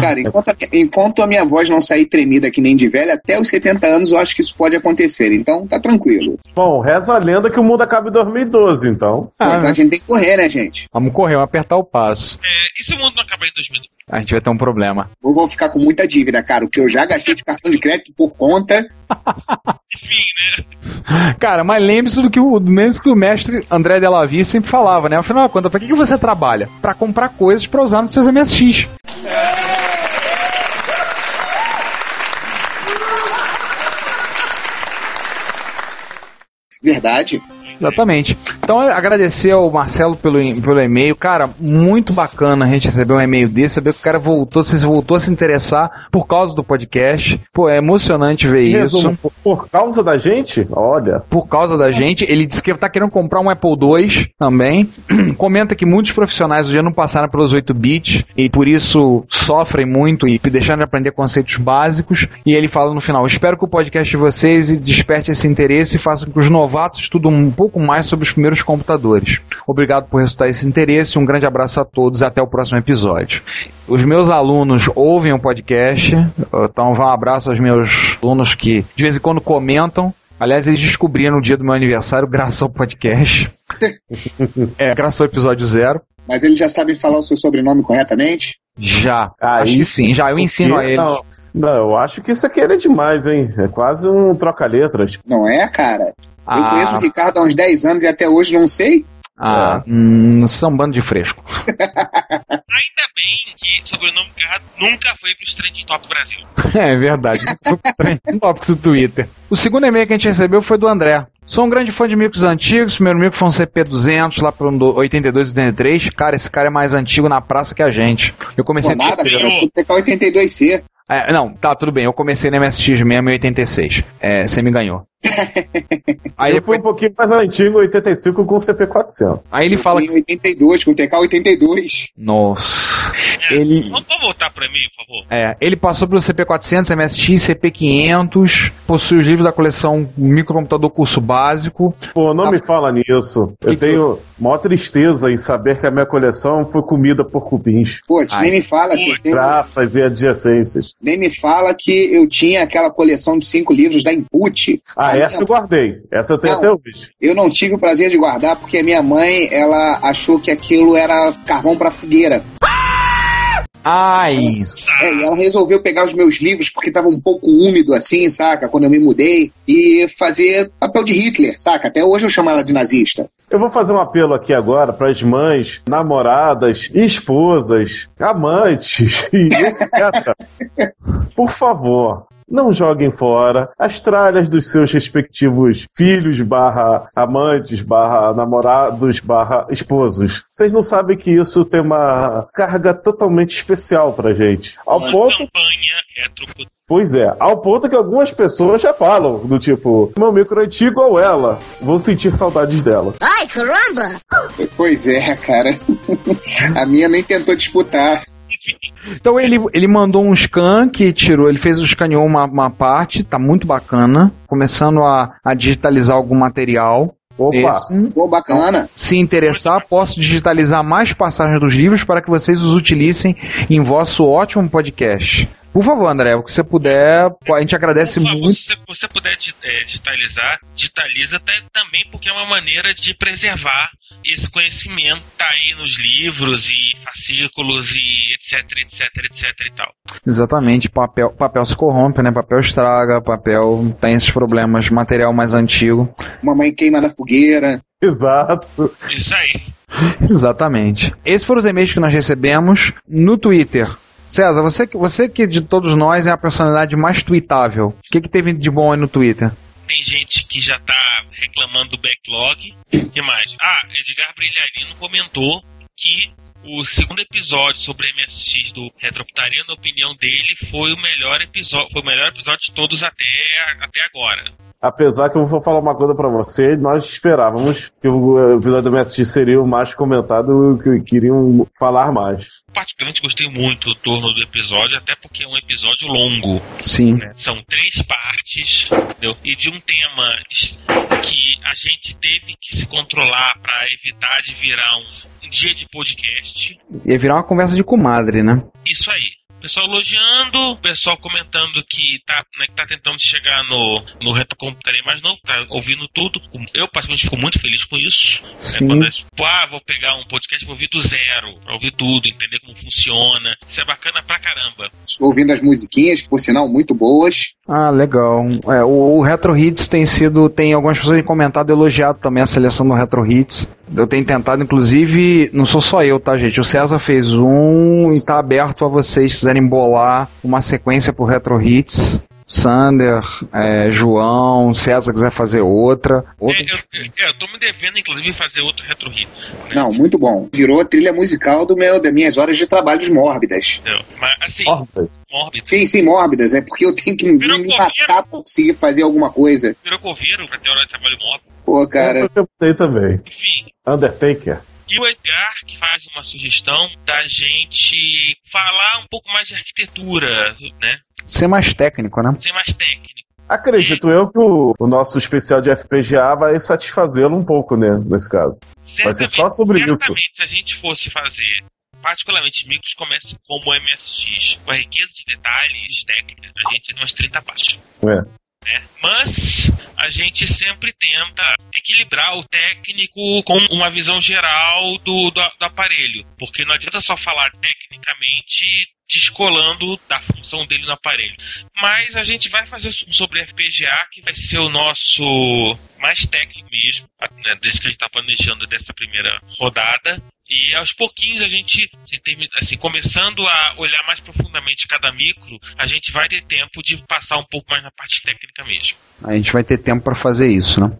Cara, enquanto a, enquanto a minha voz não sair tremida que nem de velha, até os 70 anos eu acho que isso pode acontecer. Então tá tranquilo. Bom, reza a lenda que o mundo acaba em 2012, então. Ah, Então a gente tem que correr, né, gente? Vamos correr, vamos apertar o passo. É, e se o mundo não acabar em 2030? A gente vai ter um problema. Eu vou ficar com muita dívida, cara. O que eu já gastei de cartão de crédito por conta. Enfim, né? Cara, mas lembre-se do que o, mesmo que o mestre André Delavi sempre falava, né? Afinal de contas, pra que, que você trabalha? Pra comprar coisas pra usar nos seus MSX. Verdade. Exatamente. Então, agradecer ao Marcelo pelo, pelo e-mail. Cara, muito bacana a gente receber um e-mail desse, saber que o cara voltou, se voltou a se interessar por causa do podcast. Pô, é emocionante ver isso. resumo, por, por causa da gente, olha. por causa da gente. Ele disse que tá querendo comprar um Apple II também. Comenta que muitos profissionais hoje não passaram pelos 8 bits e por isso sofrem muito e deixaram de aprender conceitos básicos. E ele fala no final: Espero que o podcast de vocês desperte esse interesse e faça com que os novatos estudem um pouco mais sobre os primeiros computadores. Obrigado por resultar esse interesse. Um grande abraço a todos e até o próximo episódio. Os meus alunos ouvem o podcast, então vá um abraço aos meus alunos que de vez em quando comentam. Aliás, eles descobriram no dia do meu aniversário graças ao podcast. é, graças ao episódio zero. Mas eles já sabem falar o seu sobrenome corretamente? Já. Aí acho que sim, já. Eu ensino a eles. Não, não, eu acho que isso aqui é demais, hein? É quase um troca-letras. Não é, cara? Eu Ah, conheço o Ricardo há uns 10 anos e até hoje não sei. ah, hum, são um bando de fresco. Ainda bem que o sobrenome errado nunca foi pro Trending Top Brasil. É verdade. Um tópico do Twitter. O segundo e-mail que a gente recebeu foi do André. Sou um grande fã de micros antigos. Primeiro micro foi um CP200 lá pro 82 83. Cara, esse cara é mais antigo na praça que a gente. Eu comecei Pô, nada, a... cara. Eu fui TK82C. É, não, tá, tudo bem. Eu comecei no MSX mesmo em 86. É, você me ganhou. Aí, eu fui um pouquinho mais antigo, 85 com o CP400. aí ele fala Em que. 82, com o TK 82. Nossa. É, Ele. Vamos voltar para mim, por favor. É, ele passou pelo CP400, MSX, CP500, possui os livros da coleção Microcomputador Curso Básico. Pô, não me fala nisso. Eu Que que tenho maior tristeza em saber que a minha coleção foi comida por cupins. Putz, Ai. nem me fala que eu tenho- Graças e adjacências. nem me fala que eu tinha aquela coleção de cinco livros da Input. Ah, A essa minha- eu guardei. Essa eu tenho Não. até hoje. Eu não tive o prazer de guardar porque a minha mãe, ela achou que aquilo era carvão pra fogueira. Ai! É, e ela resolveu pegar os meus livros porque tava um pouco úmido assim, saca? Quando eu me mudei e fazer papel de Hitler, saca? Até hoje eu chamo ela de nazista. Eu vou fazer um apelo aqui agora para as mães, namoradas, esposas, amantes e etc. Por favor, não joguem fora as tralhas dos seus respectivos filhos barra amantes, barra namorados, barra esposos. Vocês não sabem que isso tem uma carga totalmente especial pra gente. Ao Uma ponto campanha retro Pois é, ao ponto que algumas pessoas já falam, do tipo, meu micro é antigo ou ela, vou sentir saudades dela. Pois é, cara. a minha nem tentou disputar. Então ele, ele mandou um scan que tirou, ele fez, escaneou uma, uma parte, tá muito bacana, começando a, a digitalizar algum material. Opa, Esse. Pô, bacana. Se interessar, posso digitalizar mais passagens dos livros para que vocês os utilicem em vosso ótimo podcast. Por favor, André, o que você puder, a gente agradece Por favor, muito. se você- puder é, digitalizar, digitaliza até também porque é uma maneira de preservar esse conhecimento tá aí nos livros e fascículos e etc, etc, etc e tal. Exatamente, papel, papel se corrompe, né? Papel estraga, papel tem esses problemas, material mais antigo. Mamãe queima na fogueira. exato. Isso aí. Exatamente. Esses foram os e-mails que nós recebemos no Twitter. César, você, você que de todos nós é a personalidade mais tweetável. O que, que teve de bom aí no Twitter? Tem gente que já tá reclamando do backlog. O que mais? Ah, Edgar Brilharino comentou que o segundo episódio sobre MSX do Retroputaria, na opinião dele, foi o melhor episódio, foi o melhor episódio de todos até, até agora. Apesar que eu vou falar uma coisa pra você, nós esperávamos que o episódio do MSX seria o mais comentado e que queriam falar mais. Particularmente gostei muito do torno do episódio, até porque é um episódio longo. Sim. né? São três partes, entendeu? E de um tema que a gente teve que se controlar para evitar de virar um, um dia de podcast. Ia virar uma conversa de comadre, né? Isso aí. Pessoal elogiando, pessoal comentando que tá, né, que tá tentando chegar no, no retrocomputaria mais novo, tá ouvindo tudo. Eu, particularmente, fico muito feliz com isso. né? Sim. Quando eles, tipo, ah, vou pegar um podcast e vou ouvir do zero, pra ouvir tudo, entender como funciona. Isso é bacana pra caramba. Ouvindo as musiquinhas, que por sinal muito boas. Ah, legal. É, o, o Retro Hits tem sido. Tem algumas pessoas que comentado elogiado também a seleção do Retro Hits. Eu tenho tentado, inclusive, não sou só eu, tá, gente? O César fez um e tá aberto a vocês se quiserem bolar uma sequência pro Retro Hits. Sander, é, João, César quiser fazer outra. outra É, eu, eu, eu tô me devendo, inclusive, fazer outro retro hit. né? Não, muito bom. Virou a trilha musical do meu, das minhas horas de trabalhos mórbidas. Entendeu? Mas, assim, Órbita. mórbido. Sim, sim, mórbidas. É porque eu tenho que me Virou me matar pra conseguir fazer alguma coisa. Virou coveiro pra ter hora de trabalho mórbido. Pô, cara. Eu tem também. Enfim, Undertaker. E o Edgar que faz uma sugestão da gente falar um pouco mais de arquitetura, né? Ser mais técnico, né? Ser mais técnico. Acredito eu que o, o nosso especial de FPGA vai satisfazê-lo um pouco, né, nesse caso. Vai ser só sobre isso. certamente, se a gente fosse fazer, particularmente micros comércio como o MSX, com a riqueza de detalhes técnicos, a gente teria umas 30 partes. É. né? Mas a gente sempre tenta equilibrar o técnico com uma visão geral do, do, do aparelho, porque não adianta só falar tecnicamente descolando da função dele no aparelho. Mas a gente vai fazer sobre FPGA, que vai ser o nosso mais técnico mesmo, né, desde que a gente está planejando dessa primeira rodada. E aos pouquinhos a gente, assim, assim, começando a olhar mais profundamente cada micro, a gente vai ter tempo de passar um pouco mais na parte técnica mesmo. A gente vai ter tempo pra fazer isso, né?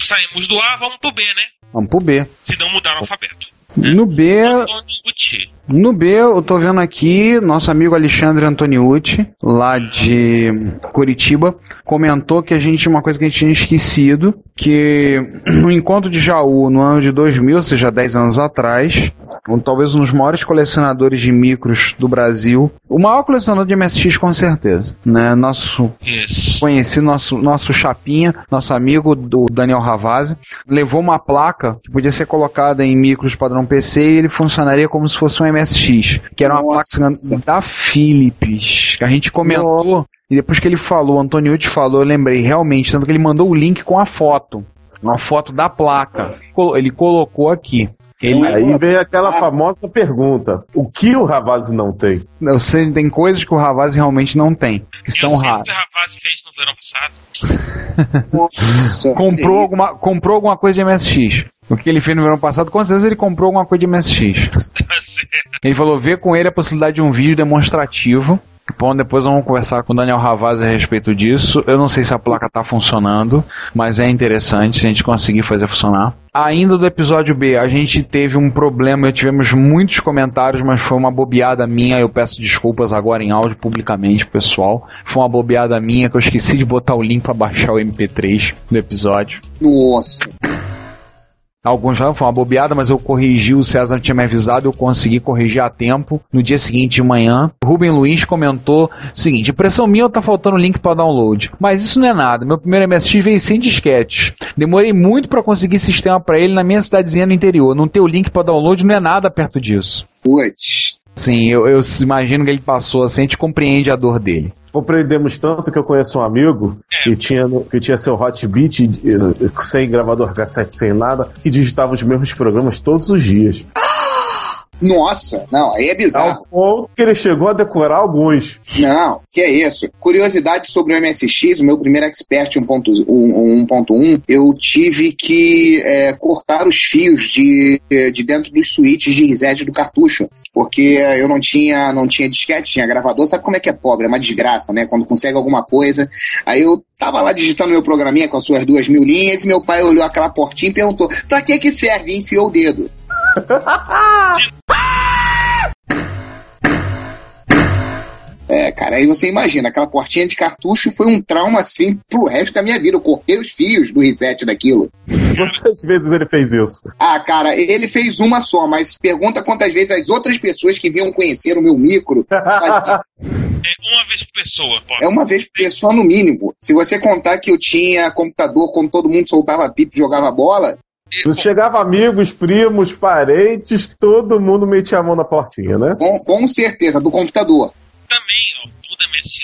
Saímos do A, vamos pro B, né? Vamos pro B. Se não mudar o alfabeto. No B, embutir. No B, eu tô vendo aqui, nosso amigo Alexandre Antoniucci, lá de Curitiba, comentou que a gente, uma coisa que a gente tinha esquecido, que no encontro de Jaú, no ano de 2000, ou seja, 10 anos atrás, um, talvez um dos maiores colecionadores de micros do Brasil, o maior colecionador de MSX com certeza, né? Nosso Isso. conheci nosso, nosso chapinha, nosso amigo do Daniel Ravazzi, levou uma placa que podia ser colocada em micros padrão PC e ele funcionaria como se fosse um MSX, que era uma Nossa. placa da Philips, que a gente comentou e depois que ele falou, o Antoniucci falou, eu lembrei realmente, tanto que ele mandou o link com a foto, uma foto da placa. Ele colocou aqui. Ele, Aí vem aquela famosa pergunta: o que o Ravazzi não tem? eu sei, tem coisas que o Ravazzi realmente não tem, que Eu são sei o raras. que o rapaz fez no verão passado. Nossa, comprou alguma, comprou alguma coisa de MSX. O que ele fez no verão passado, com certeza ele comprou alguma coisa de MSX. Tá certo. Ele falou, vê com ele a possibilidade de um vídeo demonstrativo. Bom, depois vamos conversar com o Daniel Ravazzi a respeito disso. Eu não sei se a placa tá funcionando, mas é interessante se a gente conseguir fazer funcionar. Ainda do episódio B, a gente teve um problema, tivemos muitos comentários, mas foi uma bobeada minha. Eu peço desculpas agora em áudio publicamente, pessoal. Foi uma bobeada minha que eu esqueci de botar o link para baixar o MP3 do episódio. Nossa. Alguns já foi uma bobeada, mas eu corrigi, o César não tinha me avisado, eu consegui corrigir a tempo. No dia seguinte de manhã, o Rubem Luiz comentou: seguinte, impressão minha tá faltando link para download. Mas isso não é nada, meu primeiro MSX veio sem disquete. Demorei muito para conseguir sistema para ele na minha cidadezinha no interior. Não ter o link para download não é nada perto disso. Putz. Sim, eu, eu imagino que ele passou assim, a gente compreende a dor dele. Compreendemos tanto que eu conheço um amigo que tinha, que tinha seu hotbit eh, sem gravador cassete, sem nada, que digitava os mesmos programas todos os dias. Nossa, não, aí é bizarro. Ao ponto que ele chegou a decorar alguns. Não, que é isso. Curiosidade sobre o MSX, o meu primeiro Expert 1.1, 1.1, eu tive que é, cortar os fios de, de dentro dos switches de reset do cartucho, porque eu não tinha, não tinha disquete, tinha gravador. Sabe como é que é pobre? É uma desgraça, né? Quando consegue alguma coisa. Aí eu tava lá digitando meu programinha com as suas duas mil linhas e meu pai olhou aquela portinha e perguntou: pra que que serve? E enfiou o dedo. É, cara, aí você imagina, aquela portinha de cartucho foi um trauma assim pro resto da minha vida. Eu cortei os fios do reset daquilo. Quantas vezes ele fez isso? Ah, cara, ele fez uma só, mas pergunta quantas vezes as outras pessoas que vinham conhecer o meu micro faziam. É uma vez por pessoa, pô. É uma vez por pessoa no mínimo. Se você contar que eu tinha computador quando todo mundo soltava pipa e jogava bola, Chegava amigos, primos, parentes, todo mundo metia a mão na portinha, né? com, com certeza, do computador.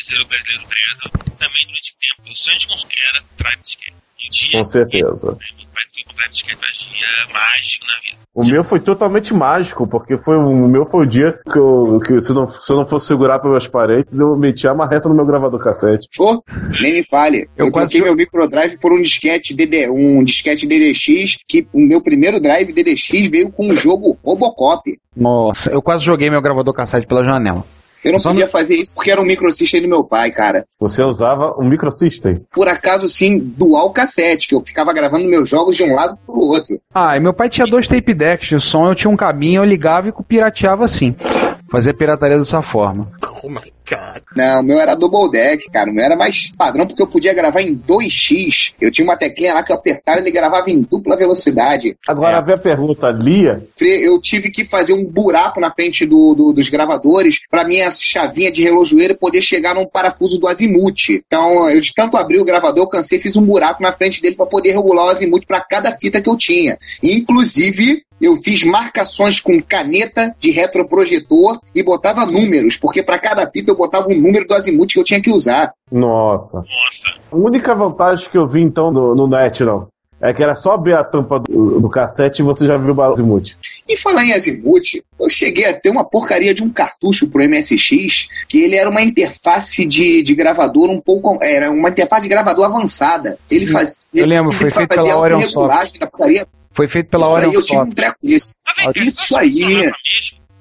Brasileiro preza. Também durante o tempo, o sonho de construir era drive disquete. E um dia, Com certeza. Mágico na vida. O meu foi totalmente mágico, porque foi o meu foi o dia que, eu, que se, não, se eu não fosse segurar meus parentes, eu metia a marreta no meu gravador cassete. Nem me fale. Eu Eu, quase troquei jo- meu microdrive por um disquete DD, um disquete DDX, que o meu primeiro drive DDX veio com o jogo Robocop. Nossa, eu quase joguei meu gravador cassete pela janela. Eu não Só podia no- fazer isso porque era um microsystem do meu pai, cara. Você usava um microsystem. Por acaso, sim, dual cassete, que eu ficava gravando meus jogos de um lado pro outro. Ah, e meu pai tinha dois tape decks de som, eu tinha um cabinho, eu ligava e pirateava assim. Fazia pirataria dessa forma. Não, o meu era double deck, cara. O meu era mais padrão porque eu podia gravar em 2x. Eu tinha uma teclinha lá que eu apertava e ele gravava em dupla velocidade. Agora vem a pergunta, Lia, Fre- Eu tive que fazer um buraco na frente do, do- dos gravadores pra minha chavinha de relojoeiro poder chegar num parafuso do azimuth. Então, eu de tanto abrir o gravador, eu cansei e fiz um buraco na frente dele pra poder regular o azimuth pra cada fita que eu tinha. Inclusive, eu fiz marcações com caneta de retroprojetor e botava números, porque pra cada fita eu botava um número do azimuth que eu tinha que usar. nossa. Nossa, A única vantagem que eu vi então no, no net, não, é que era só abrir a tampa do, do cassete e você já viu o Bazimuth. E falar em azimuth, eu cheguei a ter uma porcaria de um cartucho pro MSX, que ele era uma interface de, de gravador um pouco. Era uma interface de gravador avançada. Ele fazia. Eu lembro, ele foi feito pela Orion autorregulagem da porcaria. Foi feito pela Isso aí Orion eu tive um treco desse. Isso isso aí.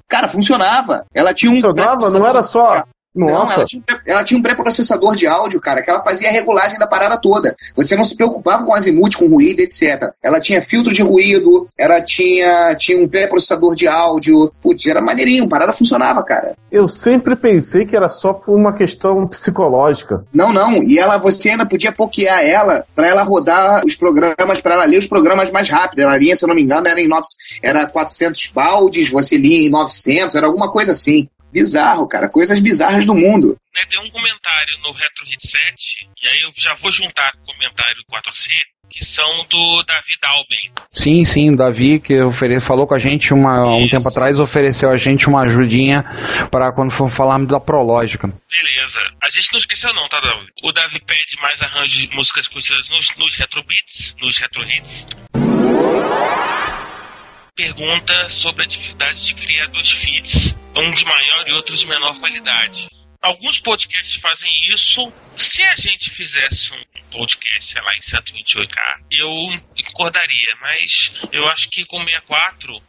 Cara, funcionava. Ela tinha um. Funcionava, não era só Não, Nossa. ela tinha, um ela tinha um pré-processador de áudio, cara, que ela fazia a regulagem da parada toda. Você não se preocupava com azimuth, com ruído, etc. Ela tinha filtro de ruído, ela tinha, tinha um pré-processador de áudio. Putz, era maneirinho, a parada funcionava, cara. Eu sempre pensei que era só por uma questão psicológica. Não, não. E ela, você ainda podia pokear ela pra ela rodar os programas, pra ela ler os programas mais rápido. Ela lia, se eu não me engano, era em nove, era 400 baldes, você lia em 900, era alguma coisa assim. Bizarro, cara. Coisas bizarras do mundo. né, tem um comentário no Retro Hit 7, e aí eu já vou juntar com o comentário 4C, que são do Davi Dalben. Sim, sim, o Davi que ofere- falou com a gente uma, um tempo atrás, ofereceu a gente uma ajudinha para quando for falarmos da prológica. Beleza. A gente não esqueceu não, tá, Davi? O Davi pede mais arranjos de músicas conhecidas nos, nos Retro Beats, nos Retro Hits. Pergunta sobre a dificuldade de criar dois feeds, um de maior e outro de menor qualidade. Alguns podcasts fazem isso. Se a gente fizesse um podcast, sei lá, em 128K, eu concordaria, mas eu acho que com 64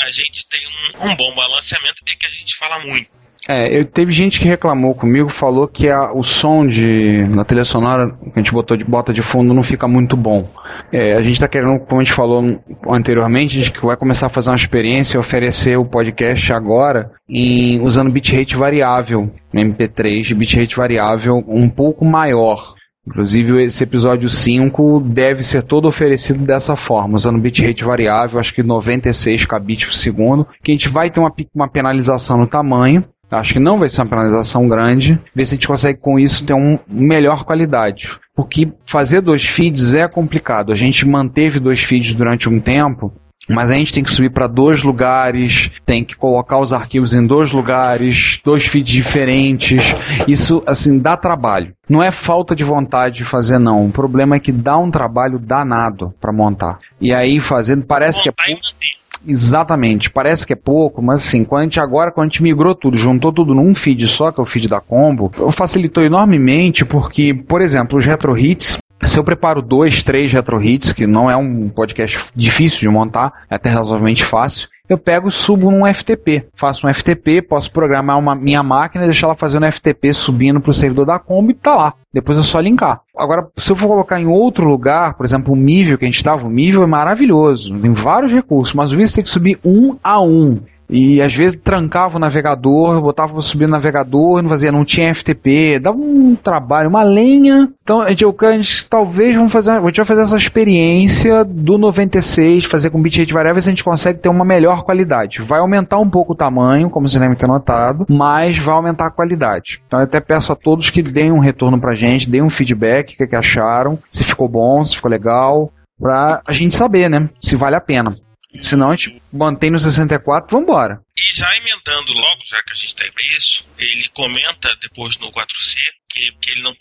a gente tem um, um bom balanceamento e que a gente fala muito. É, eu, teve gente que reclamou comigo, falou que a- o som de, na trilha sonora que a gente botou de, bota de fundo não fica muito bom. É, a gente está querendo, como a gente falou anteriormente, a gente vai começar a fazer uma experiência e oferecer o podcast agora em, usando bitrate variável, MP3 de bitrate variável um pouco maior. Inclusive, esse episódio 5 deve ser todo oferecido dessa forma, usando bitrate variável, acho que 96 kbits por segundo, que a gente vai ter uma, uma penalização no tamanho, acho que não vai ser uma penalização grande, ver se a gente consegue com isso ter uma melhor qualidade. Porque fazer dois feeds é complicado. A gente manteve dois feeds durante um tempo, mas a gente tem que subir para dois lugares, tem que colocar os arquivos em dois lugares, dois feeds diferentes. Isso, assim, dá trabalho. Não é falta de vontade de fazer, não. O problema é que dá um trabalho danado para montar. E aí, fazendo, parece que é Montar e pouco. manter. Exatamente, parece que é pouco, mas assim, quando a gente agora, quando a gente migrou tudo, juntou tudo num feed só, que é o feed da Combo, facilitou enormemente, porque, por exemplo, os retro hits, se eu preparo dois, três retro hits, que não é um podcast difícil de montar, é até razoavelmente fácil, eu pego e subo num FTP. Faço um FTP, posso programar uma minha máquina deixar ela fazendo um FTP subindo pro servidor da Combo e tá lá. Depois é só linkar. Agora, se eu for colocar em outro lugar, por exemplo, o Mivio que a gente estava, o Mivio é maravilhoso, tem vários recursos, mas o Vista tem que subir um a um. E às vezes trancava o navegador, botava pra subir no navegador, não fazia, não tinha FTP, dava um trabalho, uma lenha. Então, a gente, eu- a gente talvez vamos fazer, a gente vai fazer essa experiência do 96, fazer com bitrate variável, se a gente consegue ter uma melhor qualidade. Vai aumentar um pouco o tamanho, como vocês devem ter notado, mas vai aumentar a qualidade. Então eu até peço a todos que deem um retorno pra gente, deem um feedback, o que, que acharam, se ficou bom, se ficou legal, pra a gente saber, né, se vale a pena. Senão a gente mantém no 64, vambora. E já emendando logo, já que a gente tá aí pra isso, ele comenta depois no 4C que, que ele não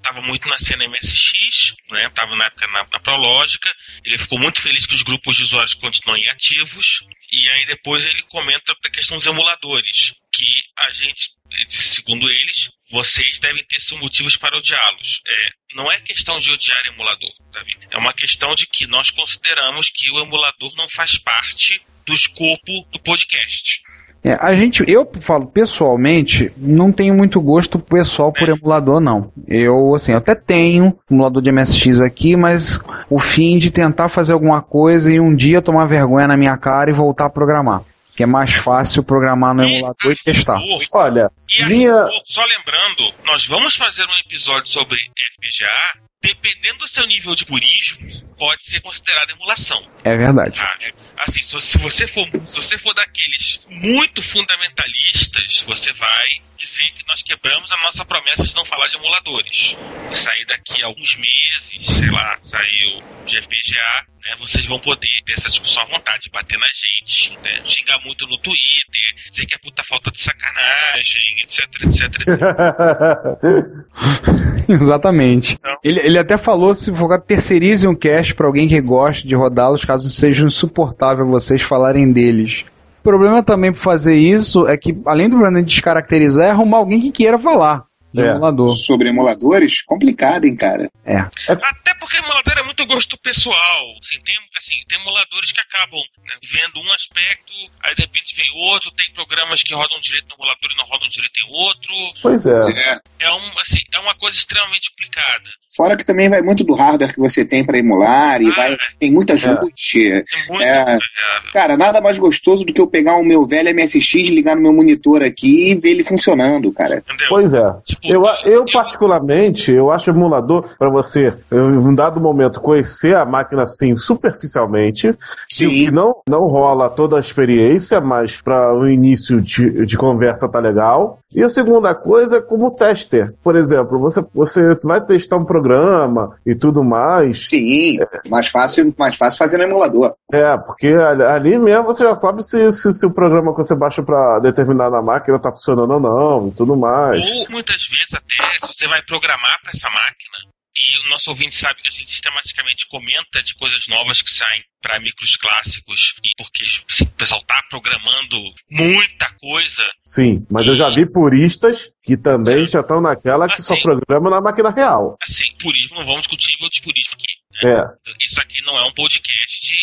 estava muito na cena MSX, né? Tava na época na, na Prológica. Ele ficou muito feliz que os grupos de usuários continuem ativos. E aí depois ele comenta a questão dos emuladores, que a gente, segundo eles, vocês devem ter seus motivos para odiá-los. É, não é questão de odiar emulador, Davi. É uma questão de que nós consideramos que o emulador não faz parte do escopo do podcast. É, a gente, eu falo pessoalmente, não tenho muito gosto pessoal por emulador, não. Eu, assim, eu até tenho emulador de MSX aqui, mas o fim de tentar fazer alguma coisa e um dia tomar vergonha na minha cara e voltar a programar. Que é mais fácil programar no E emulador e testar. Olha, E minha. arquivou, só lembrando, nós vamos fazer um episódio sobre FPGA. Dependendo do seu nível de purismo, pode ser considerado emulação. É verdade. Tá? Assim, se você for, se você for daqueles muito fundamentalistas, você vai dizer que nós quebramos a nossa promessa de não falar de emuladores. E sair daqui a alguns meses, sei lá, saiu de FPGA, né, vocês vão poder ter essa discussão à vontade, bater na gente, né, xingar muito no Twitter, dizer que é puta falta de sacanagem, etc, etc, etc. Exatamente. Não. Ele, ele até falou se for terceirize um cast para alguém que goste de rodá-los, caso seja insuportável vocês falarem deles. O problema também por fazer isso é que, além do problema de descaracterizar, é arrumar alguém que queira falar de É. emulador. Sobre emuladores, complicado, hein, cara. É. Até porque emulador é muito gosto pessoal. Assim, tem, assim, tem emuladores que acabam né, vendo um aspecto, aí de repente vem outro, tem programas que rodam direito no emulador e não rodam direito em outro. Pois é. É. É, um, assim, é uma coisa extremamente complicada. Fora que também vai muito do hardware que você tem pra emular e Ah, vai, é. tem muita ajuste. É muito É. Cara, nada mais gostoso do que eu pegar o meu velho MSX, ligar no meu monitor aqui e ver ele funcionando, cara. Entendeu? Pois é. Tipo, Eu, eu particularmente, eu acho emulador para você, em um dado momento, conhecer a máquina assim superficialmente, Sim. e que não, não rola toda a experiência, mas para o início de, de conversa tá legal. E a segunda coisa é como tester. Por exemplo, você, você vai testar um programa e tudo mais. Sim, mais fácil, mais fácil fazer no emulador. É, porque ali ali mesmo você já sabe se, se, se o programa que você baixa para determinada máquina tá funcionando ou não e tudo mais. Ou muitas vezes até, se você vai programar para essa máquina, e o nosso ouvinte sabe que a gente sistematicamente comenta de coisas novas que saem para micros clássicos, e porque assim, o pessoal tá programando muita coisa. Sim, mas eu já vi puristas que também já estão naquela que só Assim. programa na máquina real. Assim, purismo, não vamos discutir nível de purismo aqui. né? É. Isso aqui não é um podcast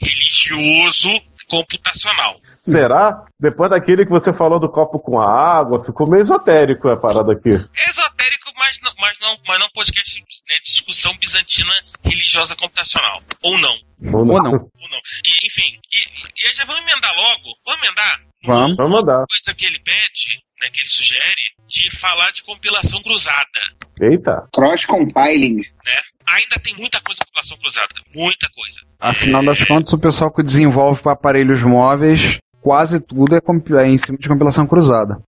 religioso computacional. Será? Depois daquele que você falou do copo com a água, ficou meio esotérico a parada aqui. Esotérico, mas não, mas não, mas não podcast né, de discussão bizantina religiosa computacional. Ou não. Ou não? Ou não. Ou não. E, enfim, e, e aí já vamos emendar logo. Vamos emendar? Vamos. Vamos mandar. coisa que ele pede, né, que ele sugere, de falar de compilação cruzada. Eita. Cross-compiling. Né? Ainda tem muita coisa em compilação cruzada. Muita coisa. Afinal das contas, o pessoal que desenvolve para aparelhos móveis, quase tudo é, é em cima de compilação cruzada.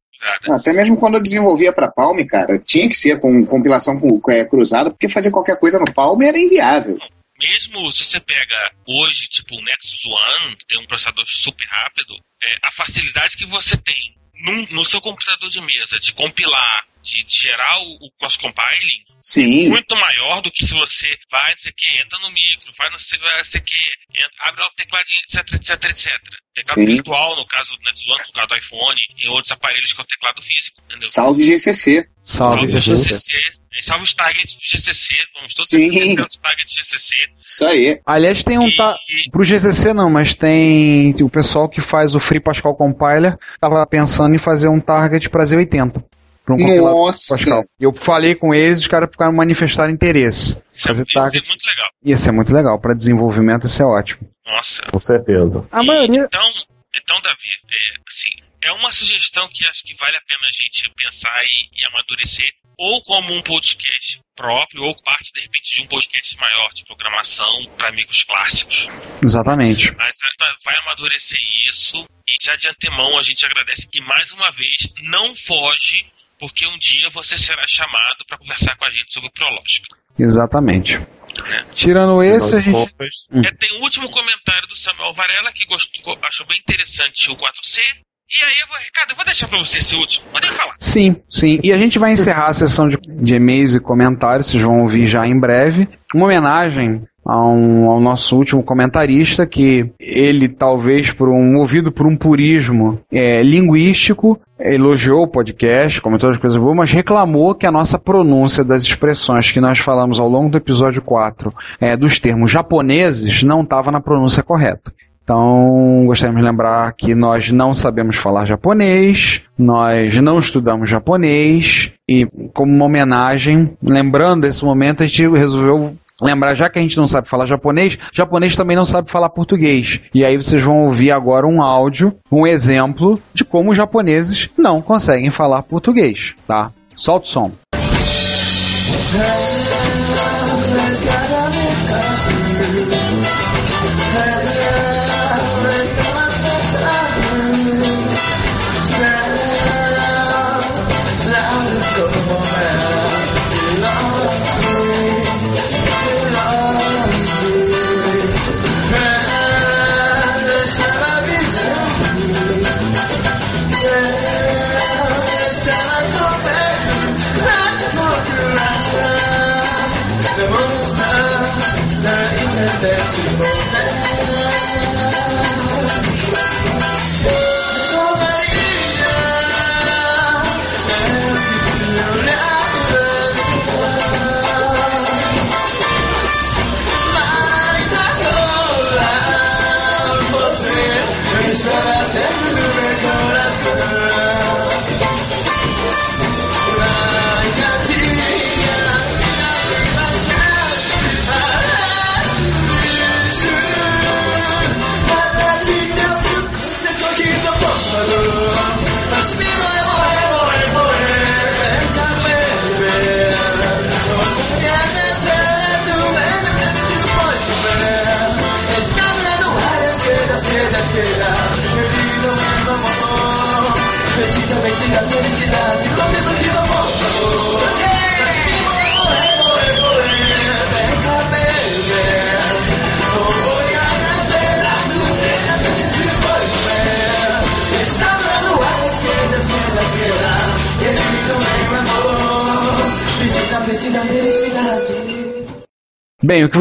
Até mesmo quando eu desenvolvia pra Palm, cara, tinha que ser com compilação com, é, cruzada, porque fazer qualquer coisa no Palm era inviável. Mesmo se você pega hoje, tipo o Nexus One, que tem um processador super rápido, é, a facilidade que você tem num- no seu computador de mesa de compilar, de, de gerar o, o cross-compiling, Sim. muito maior do que se você vai, não sei o que, entra no micro, vai não sei, o que, entra- abre lá o tecladinho, etc, etc, etc. Teclado Sim. virtual, no caso do Nexus One, no caso do iPhone, em outros aparelhos que é o teclado físico, entendeu? Salve GCC. Salve, Salve o GCC. GCC, e salve os targets do GCC, vamos todos conhecer os targets do GCC. Isso aí. Aliás, tem um. E- Ta... Pro GCC não, mas tem o pessoal que faz o Free Pascal Compiler tava pensando em fazer um target para Z80. Pra um Nossa. Pascal. Eu falei com eles, os caras ficaram manifestar interesse. Isso, é- Fazer isso é muito legal. ia ser muito legal. Para desenvolvimento, isso é ótimo. Nossa. Com certeza. A maioria. Então, então Davi, é, assim, é uma sugestão que acho que vale a pena a gente pensar e, e amadurecer, ou como um podcast próprio, ou parte, de repente, de um podcast maior de programação para amigos clássicos. Exatamente. Mas vai amadurecer isso, e já de antemão a gente agradece, e mais uma vez, não foge, porque um dia você será chamado para conversar com a gente sobre o Prológico. Exatamente. Né? Tirando esse, a gente. Hum. É, tem o último comentário do Samuel Varela, que gostou, achou bem interessante o 4C. E aí, eu vou, Ricardo, eu vou deixar pra você esse último. Podem falar. Sim, sim. E a gente vai encerrar a sessão de, de e-mails e comentários, vocês vão ouvir já em breve. Uma homenagem ao, nosso último comentarista, que ele, talvez por um movido por um purismo é, linguístico, elogiou o podcast, comentou as coisas boas, mas reclamou que a nossa pronúncia das expressões que nós falamos ao longo do episódio 4 é, dos termos japoneses não estava na pronúncia correta. Então, gostaríamos de lembrar que nós não sabemos falar japonês, nós não estudamos japonês, e como uma homenagem, lembrando esse momento, a gente resolveu lembrar, já que a gente não sabe falar japonês, japonês também não sabe falar português. E aí vocês vão ouvir agora um áudio, um exemplo de como os japoneses não conseguem falar português, tá? Solta o som.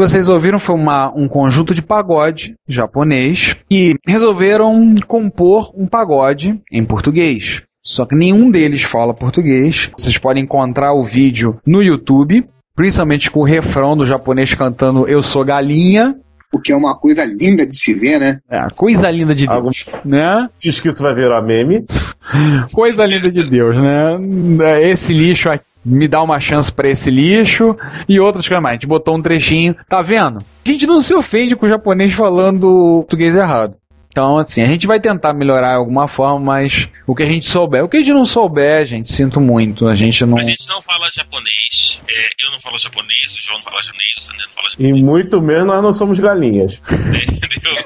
Vocês ouviram foi uma, um conjunto de pagode japonês e resolveram compor um pagode em português. Só que nenhum deles fala português. Vocês podem encontrar o vídeo no YouTube, principalmente com o refrão do japonês cantando Eu sou galinha. O que é uma coisa linda de se ver, né? É, coisa linda de Deus, Algum- né? Diz que isso vai virar meme. Coisa linda de Deus, né? Esse lixo aqui, me dá uma chance pra esse lixo e outras coisas mais. A gente botou um trechinho, tá vendo? A gente não se ofende com o japonês falando português errado. Então, assim, a gente vai tentar melhorar de alguma forma, mas o que a gente souber, o que a gente não souber, gente, sinto muito. A gente não. A gente não fala japonês, é, eu não falo japonês, o João não fala japonês, o Sander não fala E japonês, muito menos nós não somos galinhas. entendeu?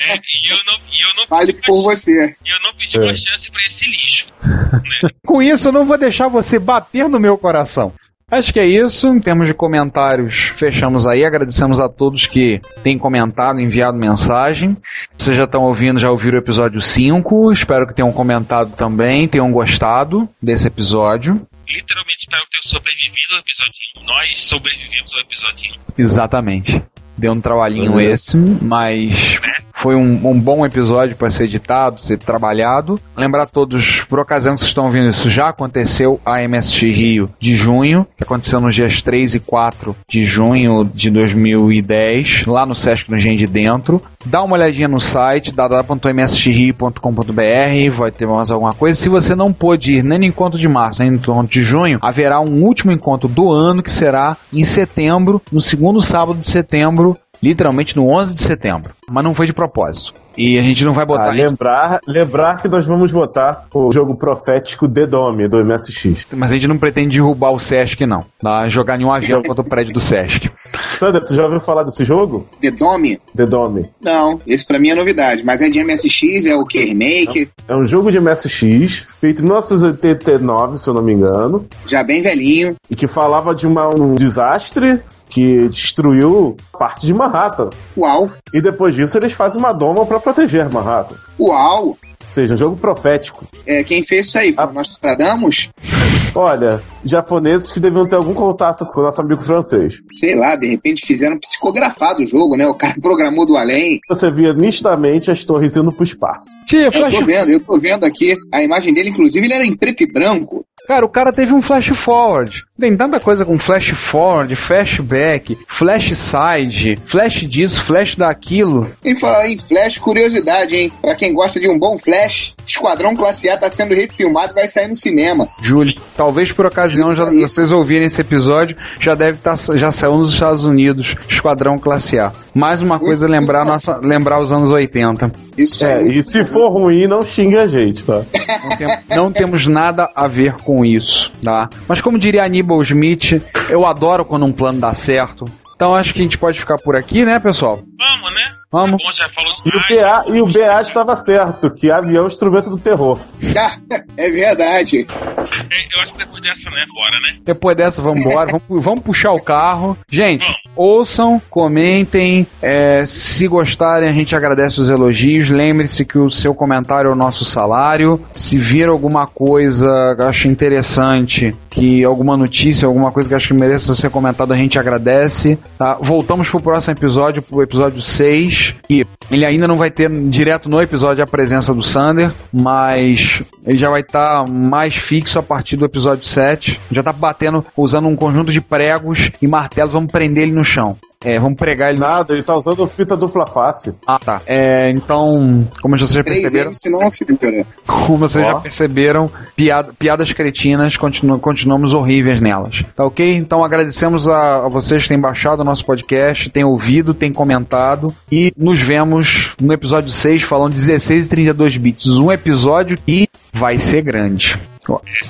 É, e eu não, e eu não Fale pedi, por uma, você. e eu não pedi É. uma chance pra esse lixo. Né? Com isso, eu não vou deixar você bater no meu coração. Acho que é isso. Em termos de comentários, fechamos aí. Agradecemos a todos que têm comentado, enviado mensagem. Vocês já estão ouvindo, já ouviram o episódio 5. Espero que tenham comentado também, tenham gostado desse episódio. Literalmente espero ter sobrevivido ao episódio 1. Nós sobrevivemos ao episódio 1. Exatamente. Deu um trabalhinho Uhum. esse, mas foi um, um bom episódio para ser editado, ser trabalhado. Lembrar a todos, por ocasião que vocês estão ouvindo isso, já aconteceu a MSX Rio de junho, que aconteceu nos dias 3 e 4 de junho de 2010, lá no Sesc no Engenho de Dentro. Dá uma olhadinha no site, www.msxrio.com.br, vai ter mais alguma coisa. Se você não pôde ir nem no encontro de março, nem no encontro de junho, haverá um último encontro do ano que será em setembro, no segundo sábado de setembro, literalmente no 11 de setembro. Mas não foi de propósito. E a gente não vai botar. Ah, lembrar, lembrar que nós vamos botar o jogo profético The Dome do MSX. Mas a gente não pretende derrubar o Sesc, não. Jogar nenhum avião contra o prédio do Sesc. Sandra, tu já ouviu falar desse jogo? The Dome? The Dome. Não, esse pra mim é novidade. Mas é de MSX, é o que? Remake? É um jogo de MSX, feito em 1989, se eu não me engano, Já bem velhinho. e que falava de uma- um desastre que destruiu parte de Manhattan. Uau! E depois disso eles fazem uma doma pra proteger Manhattan. Uau! Ou seja, um jogo profético. É, quem fez isso aí? Foi Ah. o Nostradamus? Olha, japoneses que deviam ter algum contato com o nosso amigo francês. Sei lá, de repente fizeram psicografado o jogo, né? O cara programou do além. Você via nitidamente as torres indo pro espaço. Tia, Eu flash tô vendo, eu tô vendo aqui. A imagem dele, inclusive, ele era em preto e branco. Cara, o cara teve um flash forward. Tem tanta coisa com flash forward, flashback, flash side, flash disso, flash daquilo. Em falar em Flash, curiosidade, hein? Pra quem gosta de um bom Flash, Esquadrão Classe A tá sendo refilmado e vai sair no cinema. Júlio, talvez por ocasião já, vocês ouvirem esse episódio, já deve estar já saiu nos Estados Unidos, Esquadrão Classe A. Mais uma coisa lembrar nossa, lembrar os anos 80. Isso É, aí. e se for ruim, não xinga a gente, tá? Não, tem- não temos nada a ver com isso, tá? Mas como diria Aníbal Smith, eu adoro quando um plano dá certo. Então acho que a gente pode ficar por aqui, né, pessoal? Vamos, né? Vamos. Tá bom, já falou E o já e o BA estava certo, que avião é um instrumento do terror. é verdade. É, Eu acho que depois dessa, né? Bora, né? Depois dessa, vamos embora. vamos, vamos puxar o carro. Gente, Vamos. Ouçam, comentem. é, se gostarem, a gente agradece os elogios. Lembre-se que o seu comentário é o nosso salário. Se vir alguma coisa que acho interessante, que alguma notícia, alguma coisa que acho que mereça ser comentado, a gente agradece. Tá? Voltamos pro próximo episódio, pro episódio 6. E ele ainda não vai ter direto no episódio a presença do Sander, mas ele já vai estar mais fixo a partir do episódio 7. Já tá batendo, usando um conjunto de pregos e martelos, vamos prender ele no chão. É, vamos pregar ele Nada, ele tá usando fita dupla face. Ah, tá. É, então, como vocês já 3 perceberam, segura. como vocês já perceberam, piada- piadas cretinas, continu- continuamos horríveis nelas. Tá ok? Então agradecemos a, a vocês que têm baixado o nosso podcast, têm ouvido, têm comentado e nos vemos no episódio 6 falando 16 e 32 bits. Um episódio que vai ser grande.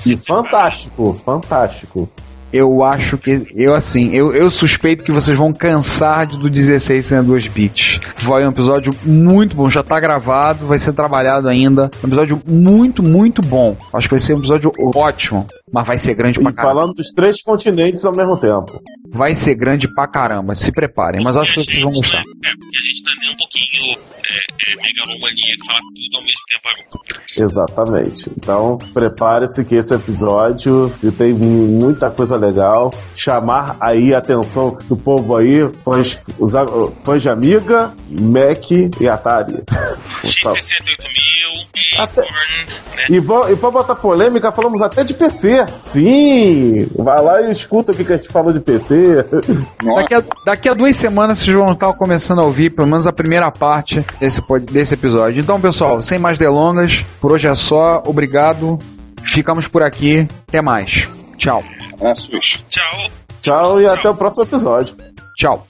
E fantástico, fantástico. Eu acho que. Eu assim, eu, eu suspeito que vocês vão cansar de do 16 sem 2 bits. Vai um episódio muito bom, já tá gravado, vai ser trabalhado ainda. Um episódio muito, muito bom. Acho que vai ser um episódio ótimo, mas vai ser grande pra E caramba. falando dos três continentes ao mesmo tempo. Vai ser grande pra caramba. Se preparem, mas acho que vocês vão gostar. É, porque a gente nem um pouquinho é, é, megalomaníaco, falar tudo ao mesmo tempo agora. Exatamente. Então, prepare-se que esse episódio tem muita coisa legal. Chamar aí a atenção do povo aí, fãs, os, fãs de Amiga, Mac e Atari. X68000 e Até- né? E, vão, e pra botar polêmica, falamos até de PC. Sim! Vai lá e escuta o que, que a gente falou de PC. Daqui a, daqui a duas semanas vocês vão estar começando a ouvir pelo menos a primeira parte desse, desse episódio. Então, pessoal, sem mais delongas, por hoje é só. Obrigado. Ficamos por aqui. Até mais. Tchau. abraços. Tchau. Tchau e até o próximo episódio. Tchau.